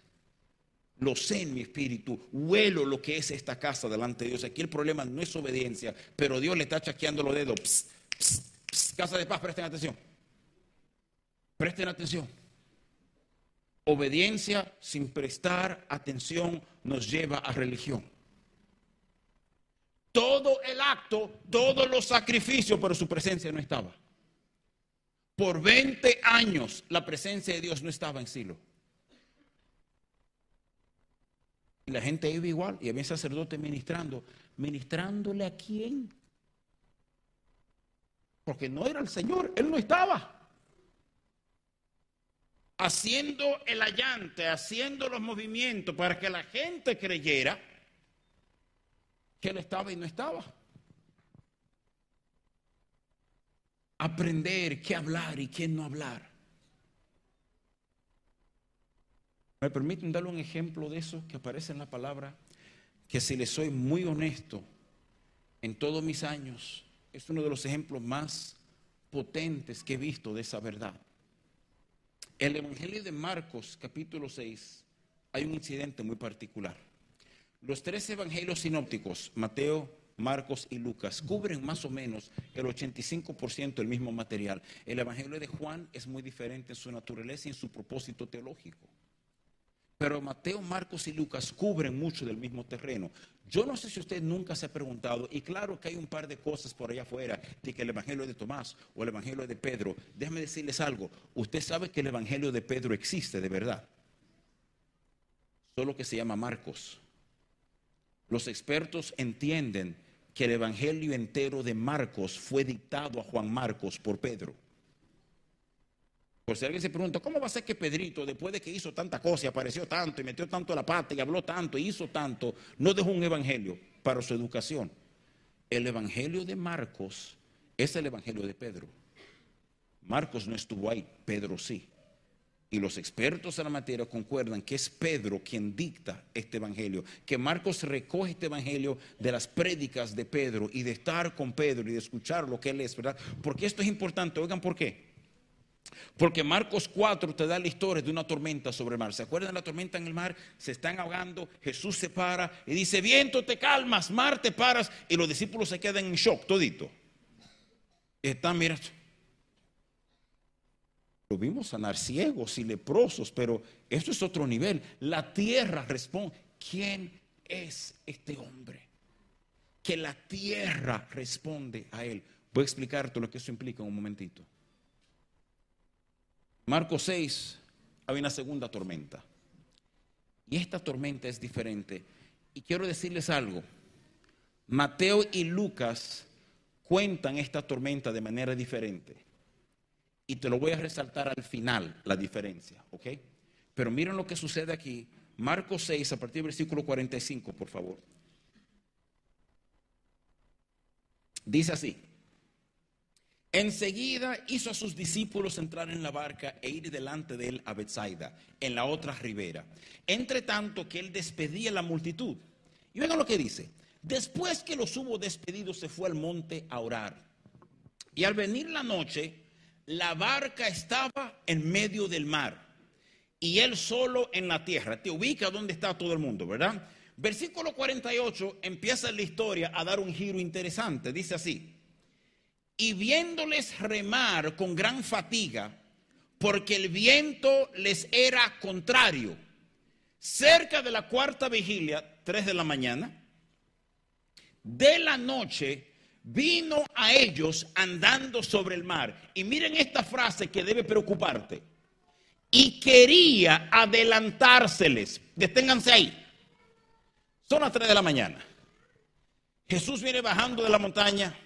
Lo sé en mi espíritu, huelo lo que es esta casa delante de Dios. Aquí el problema no es obediencia, pero Dios le está chaqueando los dedos. casa de paz, presten atención. Presten atención. Obediencia sin prestar atención nos lleva a religión. Todo el acto, todos los sacrificios, pero su presencia no estaba. Por 20 años la presencia de Dios no estaba en Silo. Y la gente iba igual, y había sacerdote ministrando. ¿Ministrándole a quién? Porque no era el Señor, Él no estaba. Haciendo el allante, haciendo los movimientos para que la gente creyera que Él estaba y no estaba. Aprender qué hablar y qué no hablar. ¿Me permiten darle un ejemplo de eso que aparece en la palabra? Que si le soy muy honesto, en todos mis años, es uno de los ejemplos más potentes que he visto de esa verdad. El Evangelio de Marcos, capítulo 6, hay un incidente muy particular. Los tres evangelios sinópticos, Mateo, Marcos y Lucas, cubren más o menos el 85% del mismo material. El Evangelio de Juan es muy diferente en su naturaleza y en su propósito teológico. Pero Mateo, Marcos y Lucas cubren mucho del mismo terreno. Yo no sé si usted nunca se ha preguntado, y claro que hay un par de cosas por allá afuera, de que el Evangelio de Tomás o el Evangelio de Pedro. Déjeme decirles algo, usted sabe que el Evangelio de Pedro existe de verdad. solo que se llama Marcos. Los expertos entienden que el Evangelio entero de Marcos fue dictado a Juan Marcos por Pedro. Por si alguien se pregunta, ¿cómo va a ser que Pedrito, después de que hizo tanta cosa y apareció tanto y metió tanto la pata y habló tanto y hizo tanto, no dejó un evangelio para su educación? El evangelio de Marcos es el evangelio de Pedro. Marcos no estuvo ahí, Pedro sí. Y los expertos en la materia concuerdan que es Pedro quien dicta este evangelio, que Marcos recoge este evangelio de las prédicas de Pedro y de estar con Pedro y de escuchar lo que él es, ¿verdad? Porque esto es importante, oigan por qué. Porque Marcos 4 te da la historia de una tormenta sobre el mar. ¿Se acuerdan de la tormenta en el mar? Se están ahogando, Jesús se para y dice, viento te calmas, mar te paras, y los discípulos se quedan en shock todito. Están mirando lo vimos sanar ciegos y leprosos, pero esto es otro nivel. La tierra responde, ¿quién es este hombre? Que la tierra responde a él. Voy a explicarte lo que eso implica en un momentito. Marcos 6, hay una segunda tormenta. Y esta tormenta es diferente. Y quiero decirles algo. Mateo y Lucas cuentan esta tormenta de manera diferente. Y te lo voy a resaltar al final, la diferencia, ¿ok? Pero miren lo que sucede aquí. Marcos 6, a partir del versículo 45, por favor. Dice así. Enseguida hizo a sus discípulos entrar en la barca e ir delante de él a Bethsaida, en la otra ribera. Entre tanto que él despedía a la multitud. Y vean lo que dice. Después que los hubo despedido, se fue al monte a orar. Y al venir la noche, la barca estaba en medio del mar y él solo en la tierra. Te ubica donde está todo el mundo, ¿verdad? Versículo 48 empieza la historia a dar un giro interesante. Dice así, y viéndoles remar con gran fatiga, porque el viento les era contrario, cerca de la cuarta vigilia, tres de la mañana, de la noche, vino a ellos andando sobre el mar. Y miren esta frase que debe preocuparte. Y quería adelantárseles. Deténganse ahí. Son las 3 de la mañana. Jesús viene bajando de la montaña.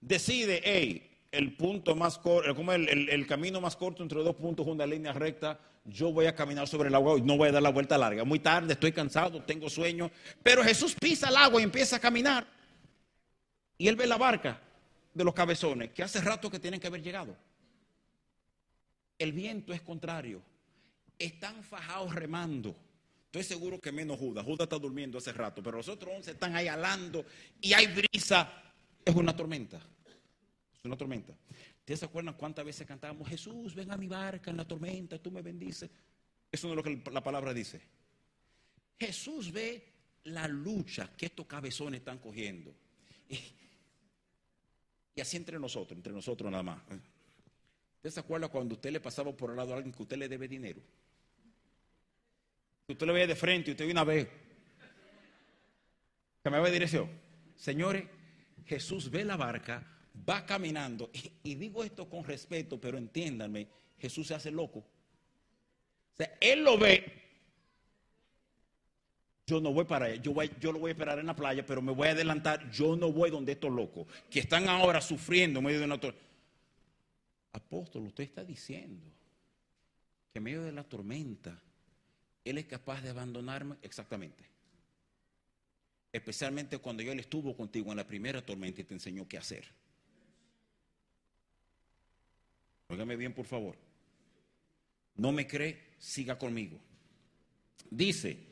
Decide, hey, el punto más corto, como el, camino más corto entre dos puntos, una línea recta. Yo voy a caminar sobre el agua y no voy a dar la vuelta larga. Muy tarde, estoy cansado, tengo sueño. Pero Jesús pisa el agua y empieza a caminar. Y él ve la barca de los cabezones, que hace rato que tienen que haber llegado. El viento es contrario. Están fajados remando. Estoy seguro que menos Judas. Judas está durmiendo hace rato, pero los otros once están ahí alando y hay brisa. Es una tormenta. Es una tormenta. ¿Ustedes se acuerdan cuántas veces cantábamos, Jesús, ven a mi barca en la tormenta, tú me bendices? Eso no es lo que la palabra dice. Jesús ve la lucha que estos cabezones están cogiendo. Y así entre nosotros, entre nosotros nada más. ¿Usted se acuerda cuando usted le pasaba por el lado a alguien que usted le debe dinero? Usted lo veía de frente y usted una vez. Que me dirección. Señores, Jesús ve la barca, va caminando. Y, digo esto con respeto, pero entiéndanme, Jesús se hace loco. Él lo ve yo no voy para allá, yo, voy, yo lo voy a esperar en la playa, pero me voy a adelantar, yo no voy donde estos locos, que están ahora sufriendo en medio de una tormenta. Apóstol, usted está diciendo que en medio de la tormenta, Él es capaz de abandonarme exactamente. Especialmente cuando yo Él estuvo contigo en la primera tormenta y te enseñó qué hacer. Óigame bien, por favor. No me cree, siga conmigo. Dice,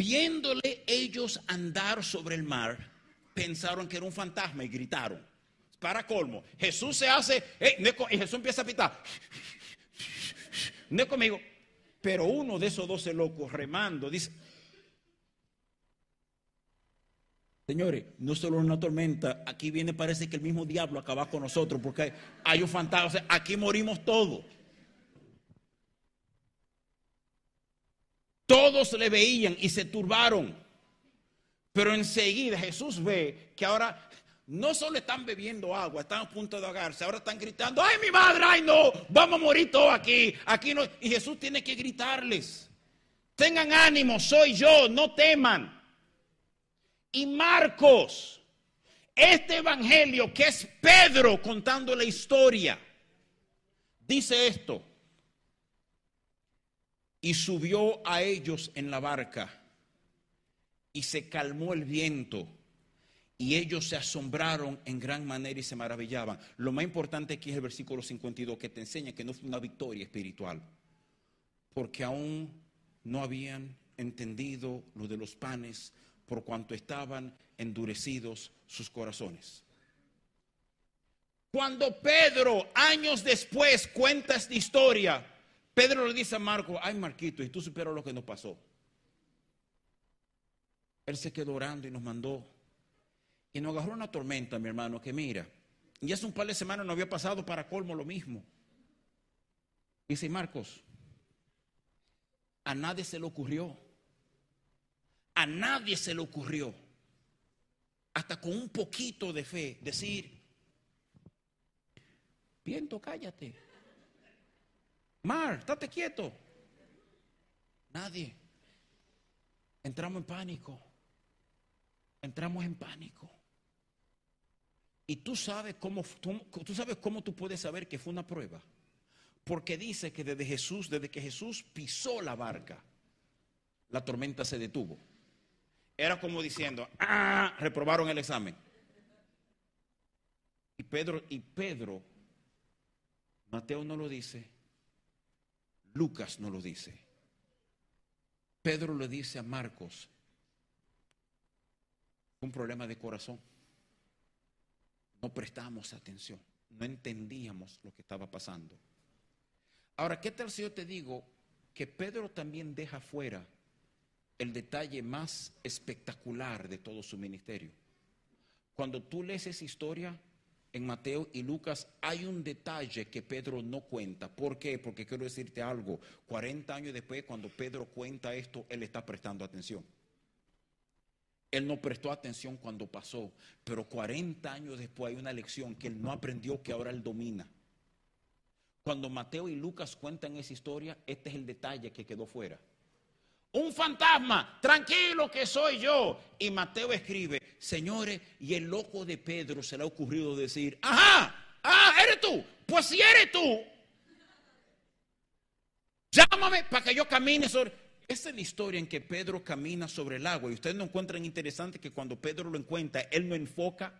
Viéndole ellos andar sobre el mar, pensaron que era un fantasma y gritaron. Para colmo, Jesús se hace, y Jesús empieza a pitar. No es conmigo. Pero uno de esos doce locos remando dice, Señores, no solo una tormenta, aquí viene parece que el mismo diablo acaba con nosotros porque hay un fantasma, aquí morimos todos. Todos le veían y se turbaron. Pero enseguida Jesús ve que ahora no solo están bebiendo agua, están a punto de ahogarse, ahora están gritando, ay mi madre, ay no, vamos a morir todos aquí, aquí no. Y Jesús tiene que gritarles, Tengan ánimo, soy yo, no teman. Y Marcos, este evangelio que es Pedro contando la historia, dice esto. Y subió a ellos en la barca y se calmó el viento y ellos se asombraron en gran manera y se maravillaban. Lo más importante aquí es el versículo 52 que te enseña que no fue una victoria espiritual, porque aún no habían entendido lo de los panes por cuanto estaban endurecidos sus corazones. Cuando Pedro, años después, cuenta esta historia, Pedro le dice a Marco, ay Marquito, y tú superas lo que nos pasó. Él se quedó orando y nos mandó y nos agarró una tormenta, mi hermano, que mira, y hace un par de semanas no había pasado para colmo lo mismo. Dice Marcos, a nadie se le ocurrió, a nadie se le ocurrió, hasta con un poquito de fe, decir, viento, cállate. Mar, estate quieto. Nadie. Entramos en pánico. Entramos en pánico. Y tú sabes cómo tú, sabes cómo tú puedes saber que fue una prueba. Porque dice que desde Jesús, desde que Jesús pisó la barca, la tormenta se detuvo. Era como diciendo, ah, reprobaron el examen. Y Pedro, y Pedro, Mateo no lo dice, Lucas no lo dice. Pedro le dice a Marcos, un problema de corazón no prestamos atención, no entendíamos lo que estaba pasando. Ahora, ¿qué tal si yo te digo que Pedro también deja fuera el detalle más espectacular de todo su ministerio? Cuando tú lees esa historia en Mateo y Lucas, hay un detalle que Pedro no cuenta. ¿Por qué? Porque quiero decirte algo. 40 años después, cuando Pedro cuenta esto, él está prestando atención. Él no prestó atención cuando pasó, pero 40 años después hay una lección que él no aprendió que ahora él domina. Cuando Mateo y Lucas cuentan esa historia, este es el detalle que quedó fuera. Un fantasma, tranquilo que soy yo. Y Mateo escribe, señores, y el loco de Pedro se le ha ocurrido decir, ajá, ah, eres tú. Pues si eres tú, llámame para que yo camine sobre... Esta es la historia en que Pedro camina sobre el agua y ustedes no encuentran interesante que cuando Pedro lo encuentra, él no enfoca.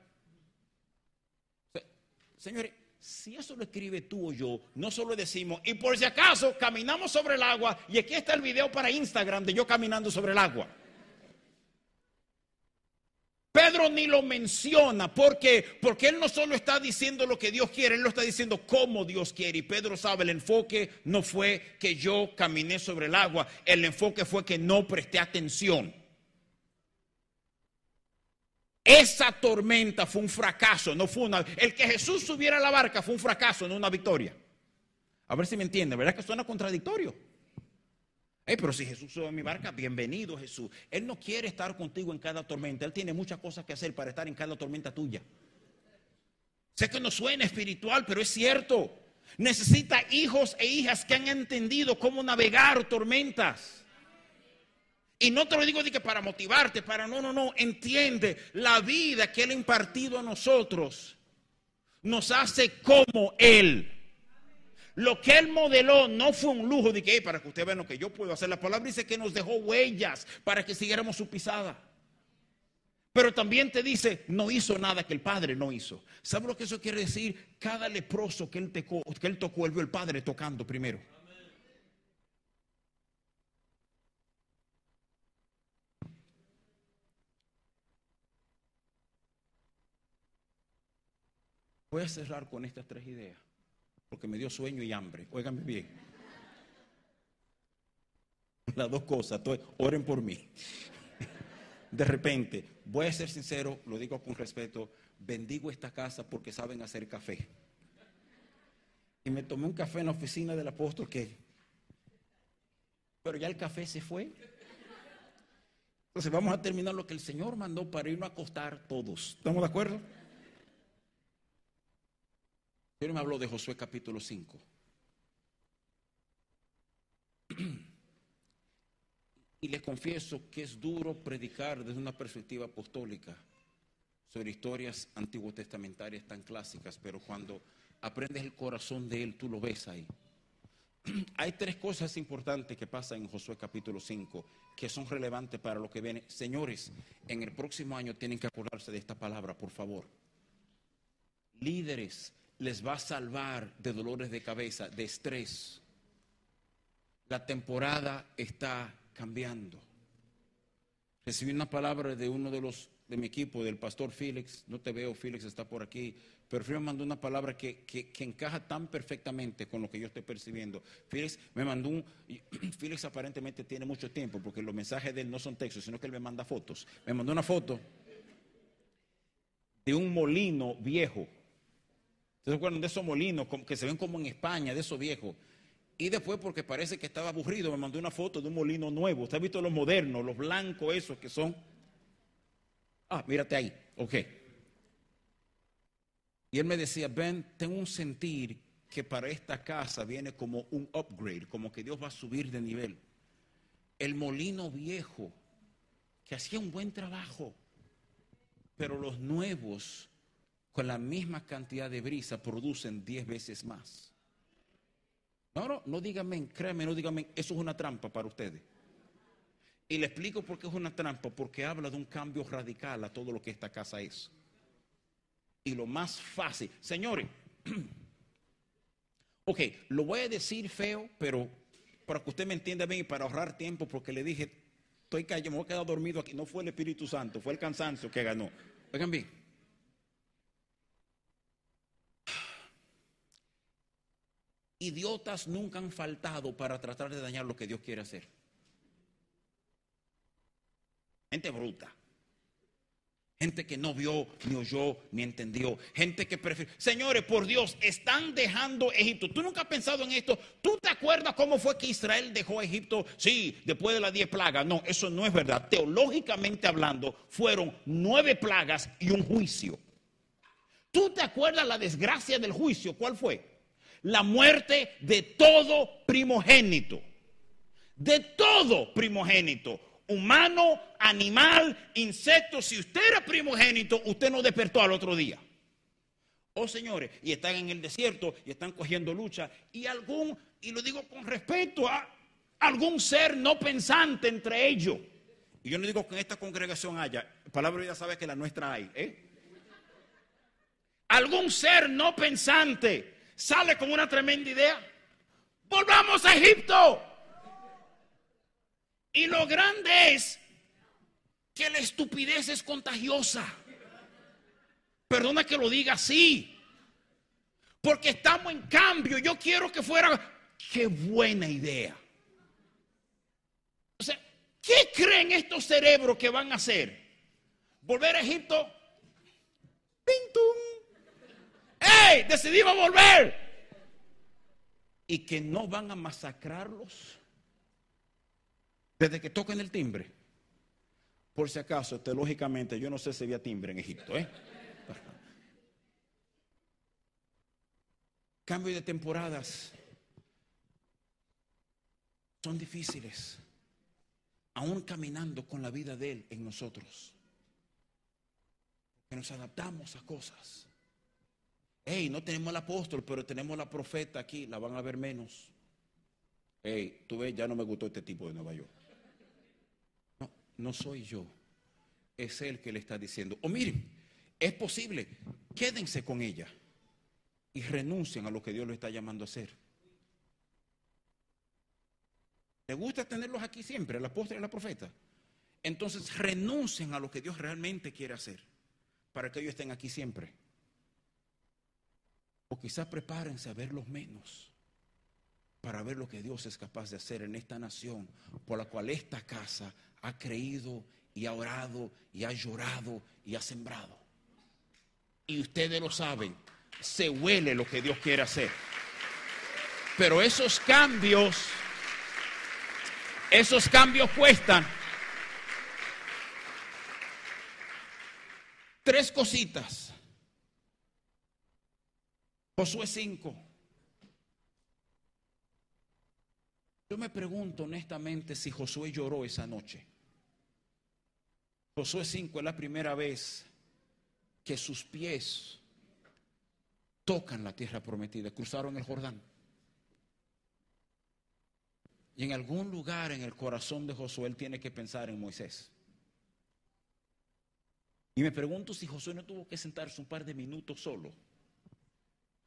Señores, si eso lo escribe tú o yo, no solo decimos, y por si acaso caminamos sobre el agua, y aquí está el video para Instagram de yo caminando sobre el agua. Pedro ni lo menciona porque porque él no solo está diciendo lo que Dios quiere, él lo está diciendo cómo Dios quiere y Pedro sabe el enfoque no fue que yo caminé sobre el agua, el enfoque fue que no presté atención. Esa tormenta fue un fracaso, no fue una el que Jesús subiera a la barca fue un fracaso, no una victoria. A ver si me entiende, ¿verdad que suena contradictorio? pero si Jesús sube a mi barca, bienvenido Jesús. Él no quiere estar contigo en cada tormenta. Él tiene muchas cosas que hacer para estar en cada tormenta tuya. Sé que no suena espiritual, pero es cierto. Necesita hijos e hijas que han entendido cómo navegar tormentas. Y no te lo digo de que para motivarte, para no, no, no. Entiende la vida que Él ha impartido a nosotros. Nos hace como Él. Lo que él modeló no fue un lujo de que, para que usted vea lo que yo puedo hacer. La palabra dice que nos dejó huellas para que siguiéramos su pisada. Pero también te dice, no hizo nada que el Padre no hizo. ¿Sabe lo que eso quiere decir? Cada leproso que él, tocó, que él tocó, él vio el Padre tocando primero. Voy a cerrar con estas tres ideas porque me dio sueño y hambre. Óigame bien. Las dos cosas, oren por mí. De repente, voy a ser sincero, lo digo con respeto, bendigo esta casa porque saben hacer café. Y me tomé un café en la oficina del apóstol que... Pero ya el café se fue. Entonces vamos a terminar lo que el Señor mandó para irnos a acostar todos. ¿Estamos de acuerdo? Pero me habló de Josué capítulo 5. Y les confieso que es duro predicar desde una perspectiva apostólica sobre historias antiguo testamentarias tan clásicas, pero cuando aprendes el corazón de él, tú lo ves ahí. Hay tres cosas importantes que pasan en Josué capítulo 5 que son relevantes para lo que viene. Señores, en el próximo año tienen que acordarse de esta palabra, por favor. Líderes les va a salvar de dolores de cabeza, de estrés. La temporada está cambiando. Recibí una palabra de uno de los de mi equipo, del pastor Félix. No te veo, Félix está por aquí. Pero Félix me mandó una palabra que, encaja tan perfectamente con lo que yo estoy percibiendo. Félix me mandó un. Félix aparentemente tiene mucho tiempo porque los mensajes de él no son textos, sino que él me manda fotos. Me mandó una foto de un molino viejo. ¿Se acuerdan de esos molinos que se ven como en España, de esos viejos? Y después, porque parece que estaba aburrido, me mandó una foto de un molino nuevo. ¿Usted ha visto los modernos, los blancos esos que son? Ah, mírate ahí, ok. Y él me decía, Ben, tengo un sentir que para esta casa viene como un upgrade, como que Dios va a subir de nivel. El molino viejo, que hacía un buen trabajo, pero los nuevos, con la misma cantidad de brisa, producen diez veces más. No, no, no díganme, créanme, no díganme, eso es una trampa para ustedes. Y le explico por qué es una trampa, porque habla de un cambio radical a todo lo que esta casa es. Y lo más fácil, señores, ok, lo voy a decir feo, pero para que usted me entienda bien y para ahorrar tiempo, porque le dije, estoy callado, me voy a quedar dormido aquí. No fue el Espíritu Santo, fue el cansancio que ganó. Oigan bien. Idiotas nunca han faltado para tratar de dañar lo que Dios quiere hacer. Gente bruta. Gente que no vio, ni oyó, ni entendió. Gente que prefiere. Señores, por Dios, están dejando Egipto. ¿Tú nunca has pensado en esto? ¿Tú te acuerdas cómo fue que Israel dejó Egipto? Sí, después de las diez plagas. No, eso no es verdad. Teológicamente hablando, fueron nueve plagas y un juicio. ¿Tú te acuerdas la desgracia del juicio? ¿Cuál fue? La muerte de todo primogénito. De todo primogénito humano, animal, insecto, si usted era primogénito, usted no despertó al otro día. Oh señores, y están en el desierto y están cogiendo lucha y algún, y lo digo con respeto a algún ser no pensante entre ellos. Y yo no digo que en esta congregación haya, palabra ya sabe que la nuestra hay, ¿eh? Algún ser no pensante sale con una tremenda idea. Volvamos a Egipto. Y lo grande es que la estupidez es contagiosa. Perdona que lo diga así. Porque estamos en cambio. Yo quiero que fuera... Qué buena idea. ¿qué creen estos cerebros que van a hacer? ¿Volver a Egipto? ¡Pintum! ¡Ey! Decidimos volver. Y que no van a masacrarlos desde que toquen el timbre. Por si acaso, teológicamente, yo no sé si había timbre en Egipto. ¿eh? Cambio de temporadas son difíciles, aún caminando con la vida de Él en nosotros. Que nos adaptamos a cosas. Hey, no tenemos el apóstol, pero tenemos la profeta aquí, la van a ver menos. Hey, tú ves, ya no me gustó este tipo de Nueva York no soy yo, es Él que le está diciendo, o miren, es posible, quédense con ella y renuncien a lo que Dios lo está llamando a hacer. ¿Le gusta tenerlos aquí siempre, el apóstol y la profeta? Entonces renuncien a lo que Dios realmente quiere hacer para que ellos estén aquí siempre. O quizás prepárense a verlos menos para ver lo que Dios es capaz de hacer en esta nación por la cual esta casa ha creído y ha orado y ha llorado y ha sembrado. Y ustedes lo saben, se huele lo que Dios quiere hacer. Pero esos cambios, esos cambios cuestan. Tres cositas. Josué 5. Yo me pregunto honestamente si Josué lloró esa noche. Josué 5 es la primera vez que sus pies tocan la tierra prometida, cruzaron el Jordán. Y en algún lugar en el corazón de Josué él tiene que pensar en Moisés. Y me pregunto si Josué no tuvo que sentarse un par de minutos solo,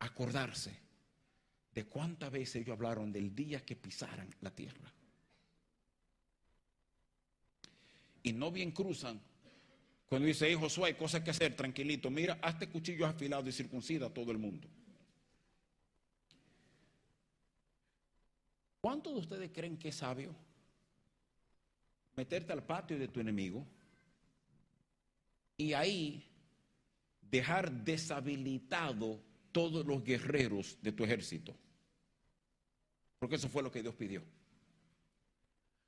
acordarse de cuántas veces ellos hablaron del día que pisaran la tierra. Y no bien cruzan, cuando dice, hey Josué, hay cosas que hacer, tranquilito, mira, hazte cuchillos afilados y circuncida a todo el mundo. ¿Cuántos de ustedes creen que es sabio meterte al patio de tu enemigo y ahí dejar deshabilitado todos los guerreros de tu ejército? Porque eso fue lo que Dios pidió.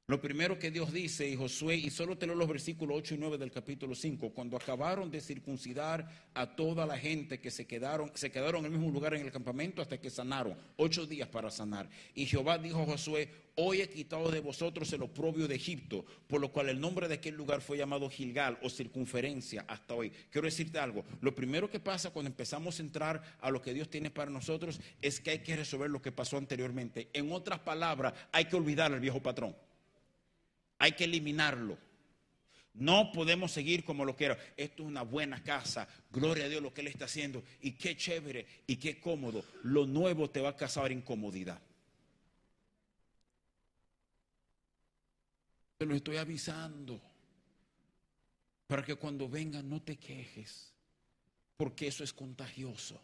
Lo primero que Dios dice, y Josué, y solo te leo los versículos 8 y 9 del capítulo 5, cuando acabaron de circuncidar a toda la gente que se quedaron, se quedaron en el mismo lugar en el campamento hasta que sanaron, ocho días para sanar. Y Jehová dijo a Josué, hoy he quitado de vosotros el oprobio de Egipto, por lo cual el nombre de aquel lugar fue llamado Gilgal o circunferencia hasta hoy. Quiero decirte algo, lo primero que pasa cuando empezamos a entrar a lo que Dios tiene para nosotros es que hay que resolver lo que pasó anteriormente. En otras palabras, hay que olvidar al viejo patrón. Hay que eliminarlo. No podemos seguir como lo quiero. Esto es una buena casa. Gloria a Dios lo que Él está haciendo. Y qué chévere y qué cómodo. Lo nuevo te va a causar incomodidad. Te lo estoy avisando. Para que cuando venga no te quejes. Porque eso es contagioso.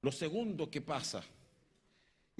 Lo segundo que pasa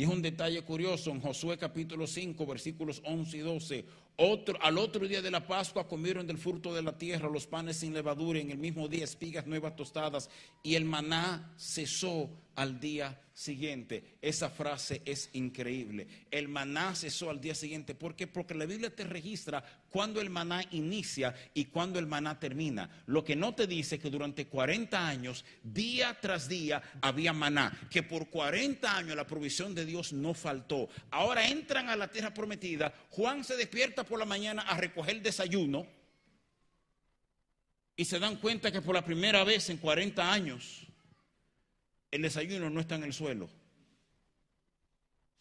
y es un detalle curioso en Josué capítulo 5, versículos 11 y 12. Otro, al otro día de la Pascua comieron del fruto de la tierra los panes sin levadura, en el mismo día espigas nuevas tostadas, y el maná cesó al día siguiente. Esa frase es increíble. El maná cesó al día siguiente. ¿Por qué? Porque la Biblia te registra cuando el maná inicia y cuando el maná termina. Lo que no te dice que durante 40 años, día tras día, había maná. Que por 40 años la provisión de Dios no faltó. Ahora entran a la tierra prometida. Juan se despierta por la mañana a recoger el desayuno. Y se dan cuenta que por la primera vez en 40 años el desayuno no está en el suelo.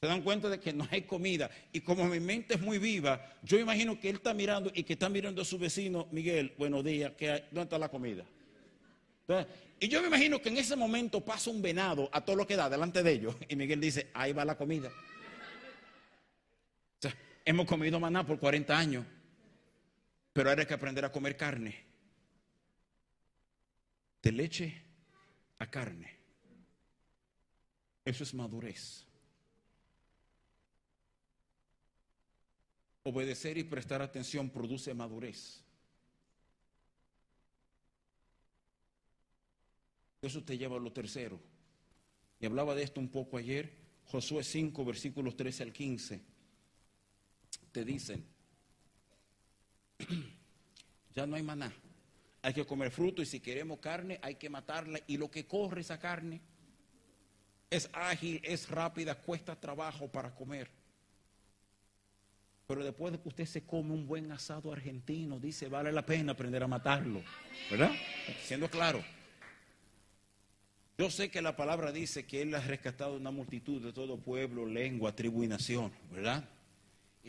Se dan cuenta de que no hay comida. Y como mi mente es muy viva, yo imagino que él está mirando y que está mirando a su vecino, Miguel, buenos días, ¿dónde está la comida? y yo me imagino que en ese momento pasa un venado a todo lo que da delante de ellos. Y Miguel dice, ahí va la comida. O sea, hemos comido maná por 40 años, pero ahora hay que aprender a comer carne. De leche a carne. Eso es madurez. Obedecer y prestar atención produce madurez. Eso te lleva a lo tercero. Y hablaba de esto un poco ayer. Josué 5, versículos 13 al 15. Te dicen, ya no hay maná. Hay que comer fruto y si queremos carne hay que matarla. Y lo que corre esa carne es ágil, es rápida, cuesta trabajo para comer. Pero después de que usted se come un buen asado argentino, dice, vale la pena aprender a matarlo. ¿Verdad? Siendo claro. Yo sé que la palabra dice que Él ha rescatado una multitud de todo pueblo, lengua, tribu y nación, ¿verdad?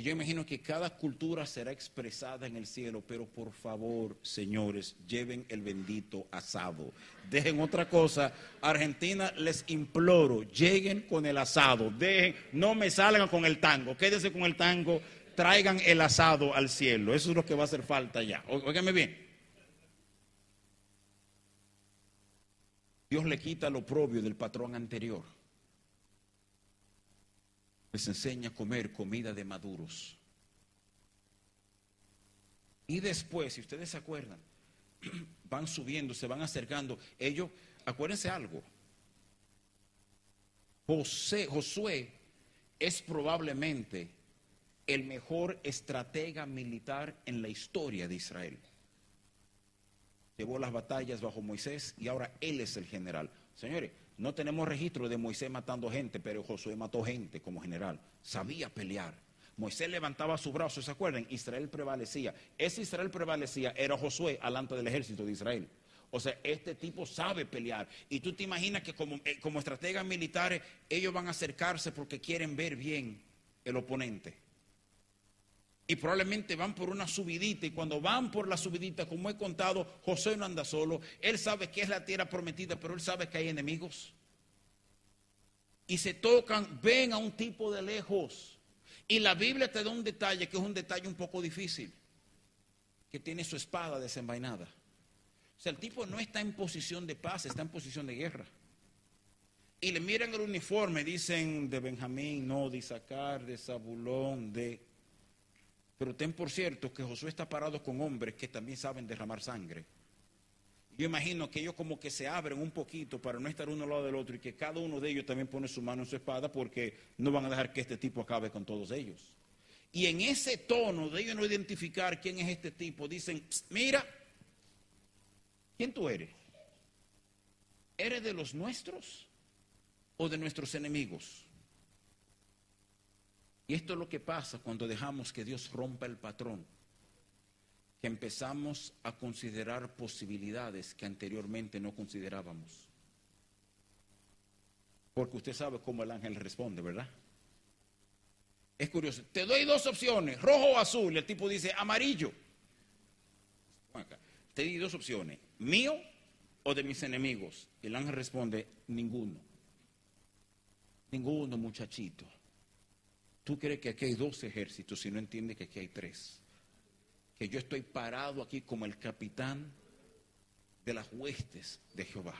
Y yo imagino que cada cultura será expresada en el cielo, pero por favor, señores, lleven el bendito asado. Dejen otra cosa. Argentina, les imploro, lleguen con el asado. Dejen, no me salgan con el tango. Quédense con el tango. Traigan el asado al cielo. Eso es lo que va a hacer falta ya. Óigame bien. Dios le quita lo propio del patrón anterior les enseña a comer comida de maduros. Y después, si ustedes se acuerdan, van subiendo, se van acercando. Ellos, acuérdense algo. José, Josué es probablemente el mejor estratega militar en la historia de Israel. Llevó las batallas bajo Moisés y ahora él es el general. Señores, no tenemos registro de Moisés matando gente, pero Josué mató gente como general. Sabía pelear. Moisés levantaba su brazo, ¿se acuerdan? Israel prevalecía. Ese Israel prevalecía era Josué alante del ejército de Israel. O sea, este tipo sabe pelear. Y tú te imaginas que como, eh, como estrategas militares, ellos van a acercarse porque quieren ver bien el oponente. Y probablemente van por una subidita. Y cuando van por la subidita, como he contado, José no anda solo. Él sabe que es la tierra prometida, pero él sabe que hay enemigos. Y se tocan, ven a un tipo de lejos. Y la Biblia te da un detalle que es un detalle un poco difícil. Que tiene su espada desenvainada. O sea, el tipo no está en posición de paz, está en posición de guerra. Y le miran el uniforme, dicen de Benjamín, no, de Isaacar, de Zabulón, de... Pero ten por cierto que Josué está parado con hombres que también saben derramar sangre. Yo imagino que ellos como que se abren un poquito para no estar uno al lado del otro y que cada uno de ellos también pone su mano en su espada porque no van a dejar que este tipo acabe con todos ellos. Y en ese tono de ellos no identificar quién es este tipo, dicen, mira, ¿Quién tú eres? ¿Eres de los nuestros o de nuestros enemigos? Y esto es lo que pasa cuando dejamos que Dios rompa el patrón, que empezamos a considerar posibilidades que anteriormente no considerábamos. Porque usted sabe cómo el ángel responde, ¿verdad? Es curioso. Te doy dos opciones, rojo o azul. El tipo dice amarillo. Te di dos opciones mío o de mis enemigos? El ángel responde, ninguno. Ninguno, muchachito. Tú crees que aquí hay dos ejércitos y no entiendes que aquí hay tres. Que yo estoy parado aquí como el capitán de las huestes de Jehová.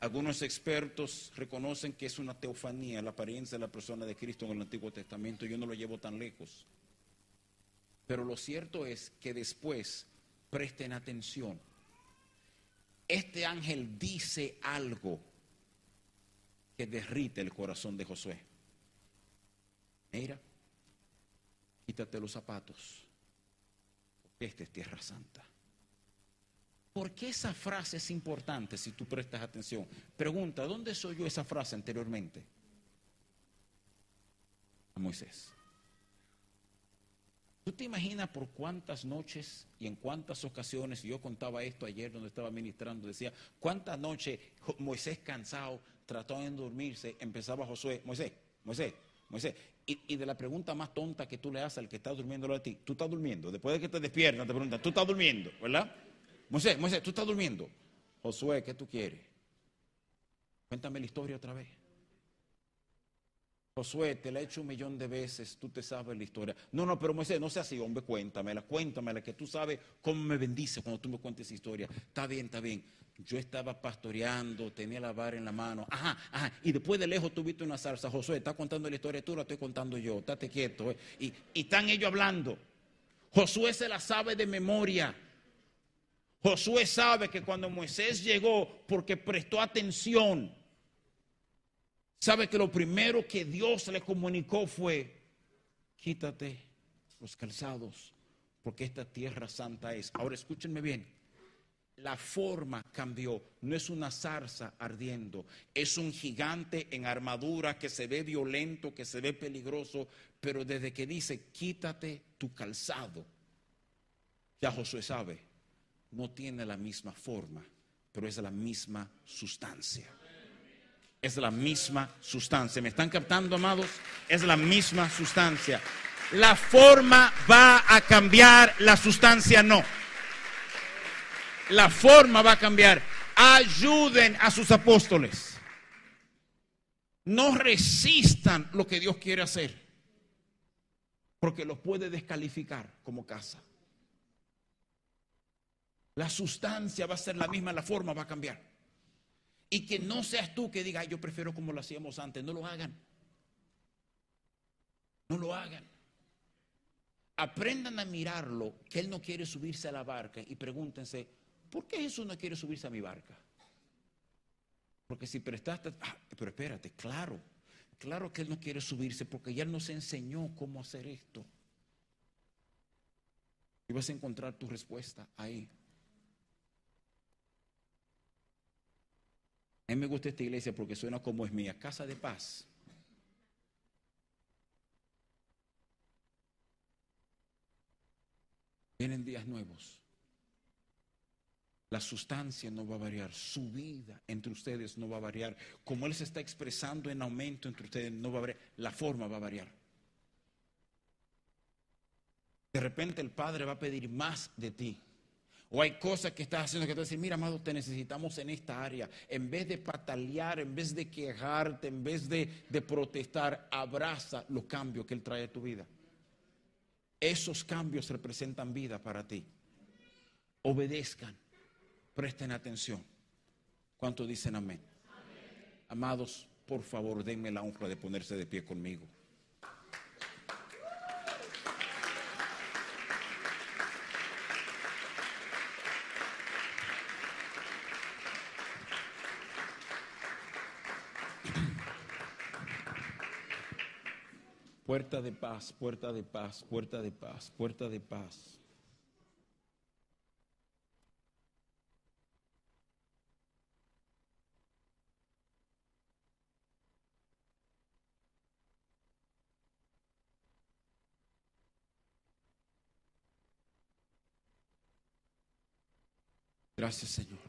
Algunos expertos reconocen que es una teofanía, la apariencia de la persona de Cristo en el Antiguo Testamento. Yo no lo llevo tan lejos. Pero lo cierto es que después presten atención este ángel dice algo que derrite el corazón de Josué. Mira, quítate los zapatos, porque esta es tierra santa. ¿Por qué esa frase es importante si tú prestas atención? Pregunta, ¿dónde soy yo esa frase anteriormente? A Moisés. ¿Tú te imaginas por cuántas noches y en cuántas ocasiones, yo contaba esto ayer donde estaba ministrando, decía, cuántas noches Moisés cansado, trató de dormirse, empezaba Josué, Moisés, Moisés, Moisés, y, de la pregunta más tonta que tú le haces al que está durmiendo a ti, tú estás durmiendo, después de que te despiertas te preguntan, tú estás durmiendo, ¿verdad? Moisés, Moisés, tú estás durmiendo. Josué, ¿qué tú quieres? Cuéntame la historia otra vez. Josué, te la he hecho un millón de veces, tú te sabes la historia. No, no, pero Moisés, no sea así, hombre, cuéntamela, cuéntamela, que tú sabes cómo me bendice cuando tú me cuentes esa historia. Está bien, está bien. Yo estaba pastoreando, tenía la vara en la mano. Ajá, ajá. Y después de lejos tuviste una salsa. Josué, está contando la historia, tú la estoy contando yo. Estate quieto. Eh. Y, y están ellos hablando. Josué se la sabe de memoria. Josué sabe que cuando Moisés llegó, porque prestó atención, sabe que lo primero que Dios le comunicó fue, quítate los calzados, porque esta tierra santa es. Ahora escúchenme bien, la forma cambió, no es una zarza ardiendo, es un gigante en armadura que se ve violento, que se ve peligroso, pero desde que dice, quítate tu calzado, ya Josué sabe, no tiene la misma forma, pero es la misma sustancia es la misma sustancia. ¿Me están captando, amados? Es la misma sustancia. La forma va a cambiar, la sustancia no. La forma va a cambiar. Ayuden a sus apóstoles. No resistan lo que Dios quiere hacer, porque los puede descalificar como casa. La sustancia va a ser la misma, la forma va a cambiar. Y que no seas tú que diga, yo prefiero como lo hacíamos antes. No lo hagan. No lo hagan. Aprendan a mirarlo, que Él no quiere subirse a la barca y pregúntense, ¿por qué Jesús no quiere subirse a mi barca? Porque si prestaste, ah, pero espérate, claro, claro que Él no quiere subirse porque ya nos enseñó cómo hacer esto. Y vas a encontrar tu respuesta ahí. A mí me gusta esta iglesia porque suena como es mía, casa de paz. Vienen días nuevos. La sustancia no va a variar, su vida entre ustedes no va a variar. Como Él se está expresando en aumento entre ustedes, no va a variar. La forma va a variar. De repente el Padre va a pedir más de ti. O hay cosas que estás haciendo que te decir, mira, amado, te necesitamos en esta área. En vez de patalear, en vez de quejarte, en vez de, de protestar, abraza los cambios que Él trae a tu vida. Esos cambios representan vida para ti. Obedezcan, presten atención. ¿Cuánto dicen amén? Amados, por favor, denme la honra de ponerse de pie conmigo. Puerta de paz, puerta de paz, puerta de paz, puerta de paz. Gracias Señor.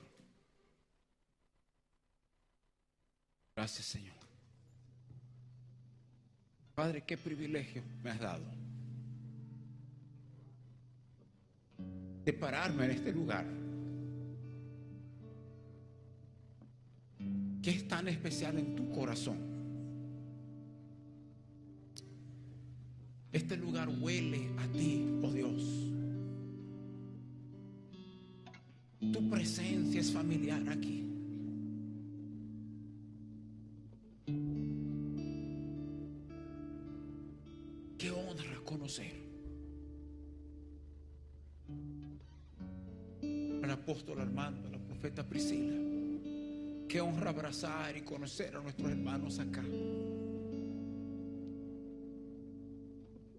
Gracias Señor. Padre, qué privilegio me has dado de pararme en este lugar. ¿Qué es tan especial en tu corazón? Este lugar huele a ti, oh Dios. Tu presencia es familiar aquí. Apóstol Armando, la profeta Priscila. Qué honra abrazar y conocer a nuestros hermanos acá.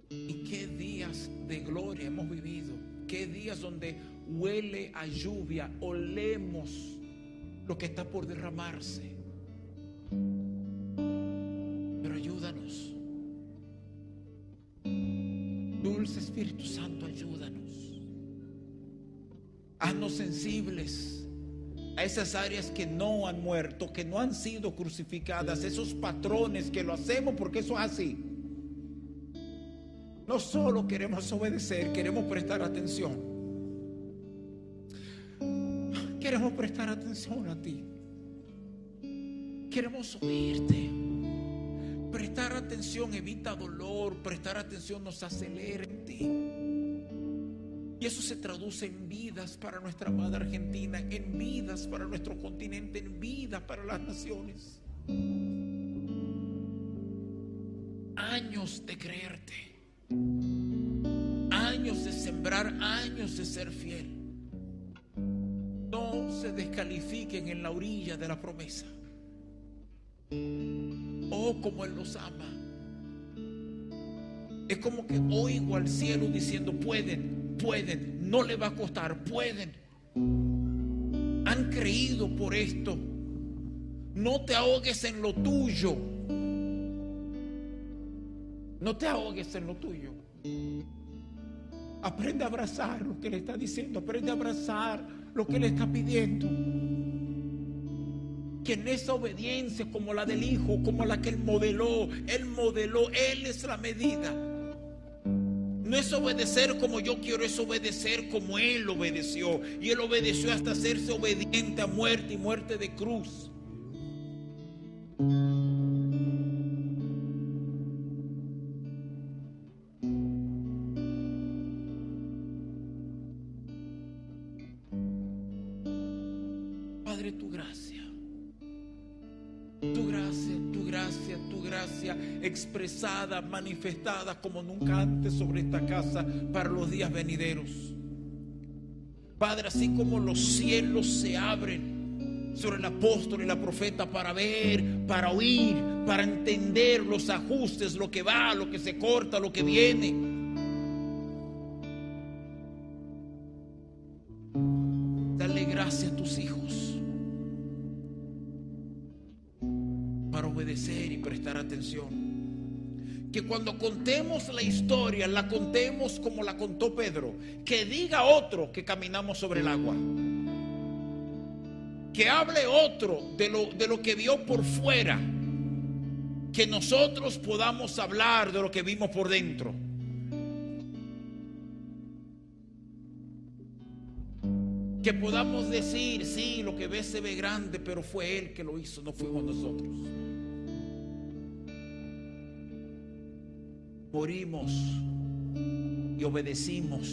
Y qué días de gloria hemos vivido. Qué días donde huele a lluvia, olemos lo que está por derramarse. Pero ayúdanos. Dulce Espíritu Santo, ayúdanos. Haznos sensibles a esas áreas que no han muerto, que no han sido crucificadas, esos patrones que lo hacemos porque eso es así. No solo queremos obedecer, queremos prestar atención. Queremos prestar atención a ti. Queremos oírte. Prestar atención evita dolor, prestar atención nos acelera en ti. Eso se traduce en vidas para nuestra amada Argentina, en vidas para nuestro continente, en vidas para las naciones. Años de creerte, años de sembrar, años de ser fiel. No se descalifiquen en la orilla de la promesa. Oh, como Él los ama. Es como que oigo al cielo diciendo, pueden, pueden, no le va a costar, pueden. Han creído por esto. No te ahogues en lo tuyo. No te ahogues en lo tuyo. Aprende a abrazar lo que le está diciendo. Aprende a abrazar lo que le está pidiendo. Que en esa obediencia como la del Hijo, como la que Él modeló, Él modeló, Él es la medida. No es obedecer como yo quiero, es obedecer como Él obedeció. Y Él obedeció hasta hacerse obediente a muerte y muerte de cruz. Expresada, manifestada como nunca antes sobre esta casa para los días venideros. Padre, así como los cielos se abren sobre el apóstol y la profeta para ver, para oír, para entender los ajustes, lo que va, lo que se corta, lo que viene. Dale gracias a tus hijos. para obedecer y prestar atención. Que cuando contemos la historia, la contemos como la contó Pedro. Que diga otro que caminamos sobre el agua. Que hable otro de lo, de lo que vio por fuera. Que nosotros podamos hablar de lo que vimos por dentro. Que podamos decir, sí, lo que ves se ve grande, pero fue Él que lo hizo, no fuimos nosotros. Morimos y obedecimos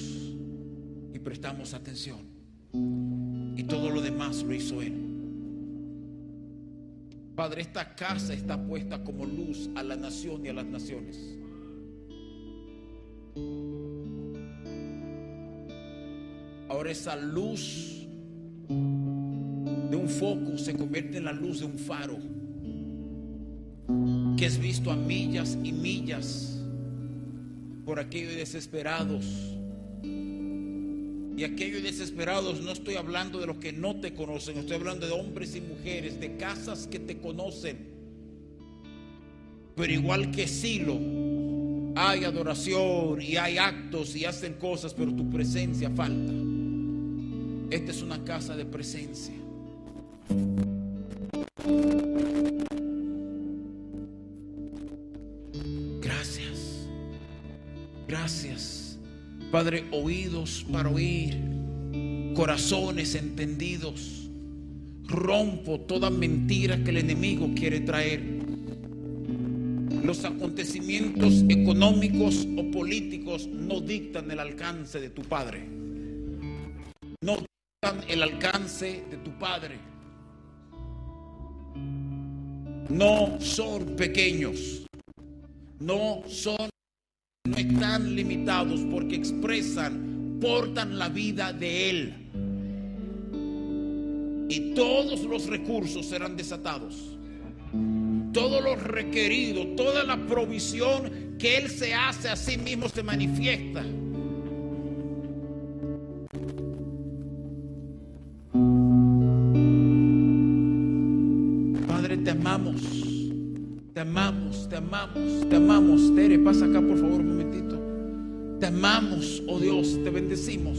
y prestamos atención. Y todo lo demás lo hizo Él. Padre, esta casa está puesta como luz a la nación y a las naciones. Ahora esa luz de un foco se convierte en la luz de un faro que es visto a millas y millas por aquellos desesperados. Y aquellos desesperados no estoy hablando de los que no te conocen, estoy hablando de hombres y mujeres, de casas que te conocen. Pero igual que Silo, hay adoración y hay actos y hacen cosas, pero tu presencia falta. Esta es una casa de presencia. Gracias. Padre, oídos para oír, corazones entendidos. Rompo toda mentira que el enemigo quiere traer. Los acontecimientos económicos o políticos no dictan el alcance de tu Padre. No dictan el alcance de tu Padre. No son pequeños. No son, no están limitados porque expresan, portan la vida de Él. Y todos los recursos serán desatados. Todo lo requerido, toda la provisión que Él se hace a sí mismo se manifiesta. Amamos, te amamos, te amamos. Tere, pasa acá por favor un momentito. Te amamos, oh Dios, te bendecimos.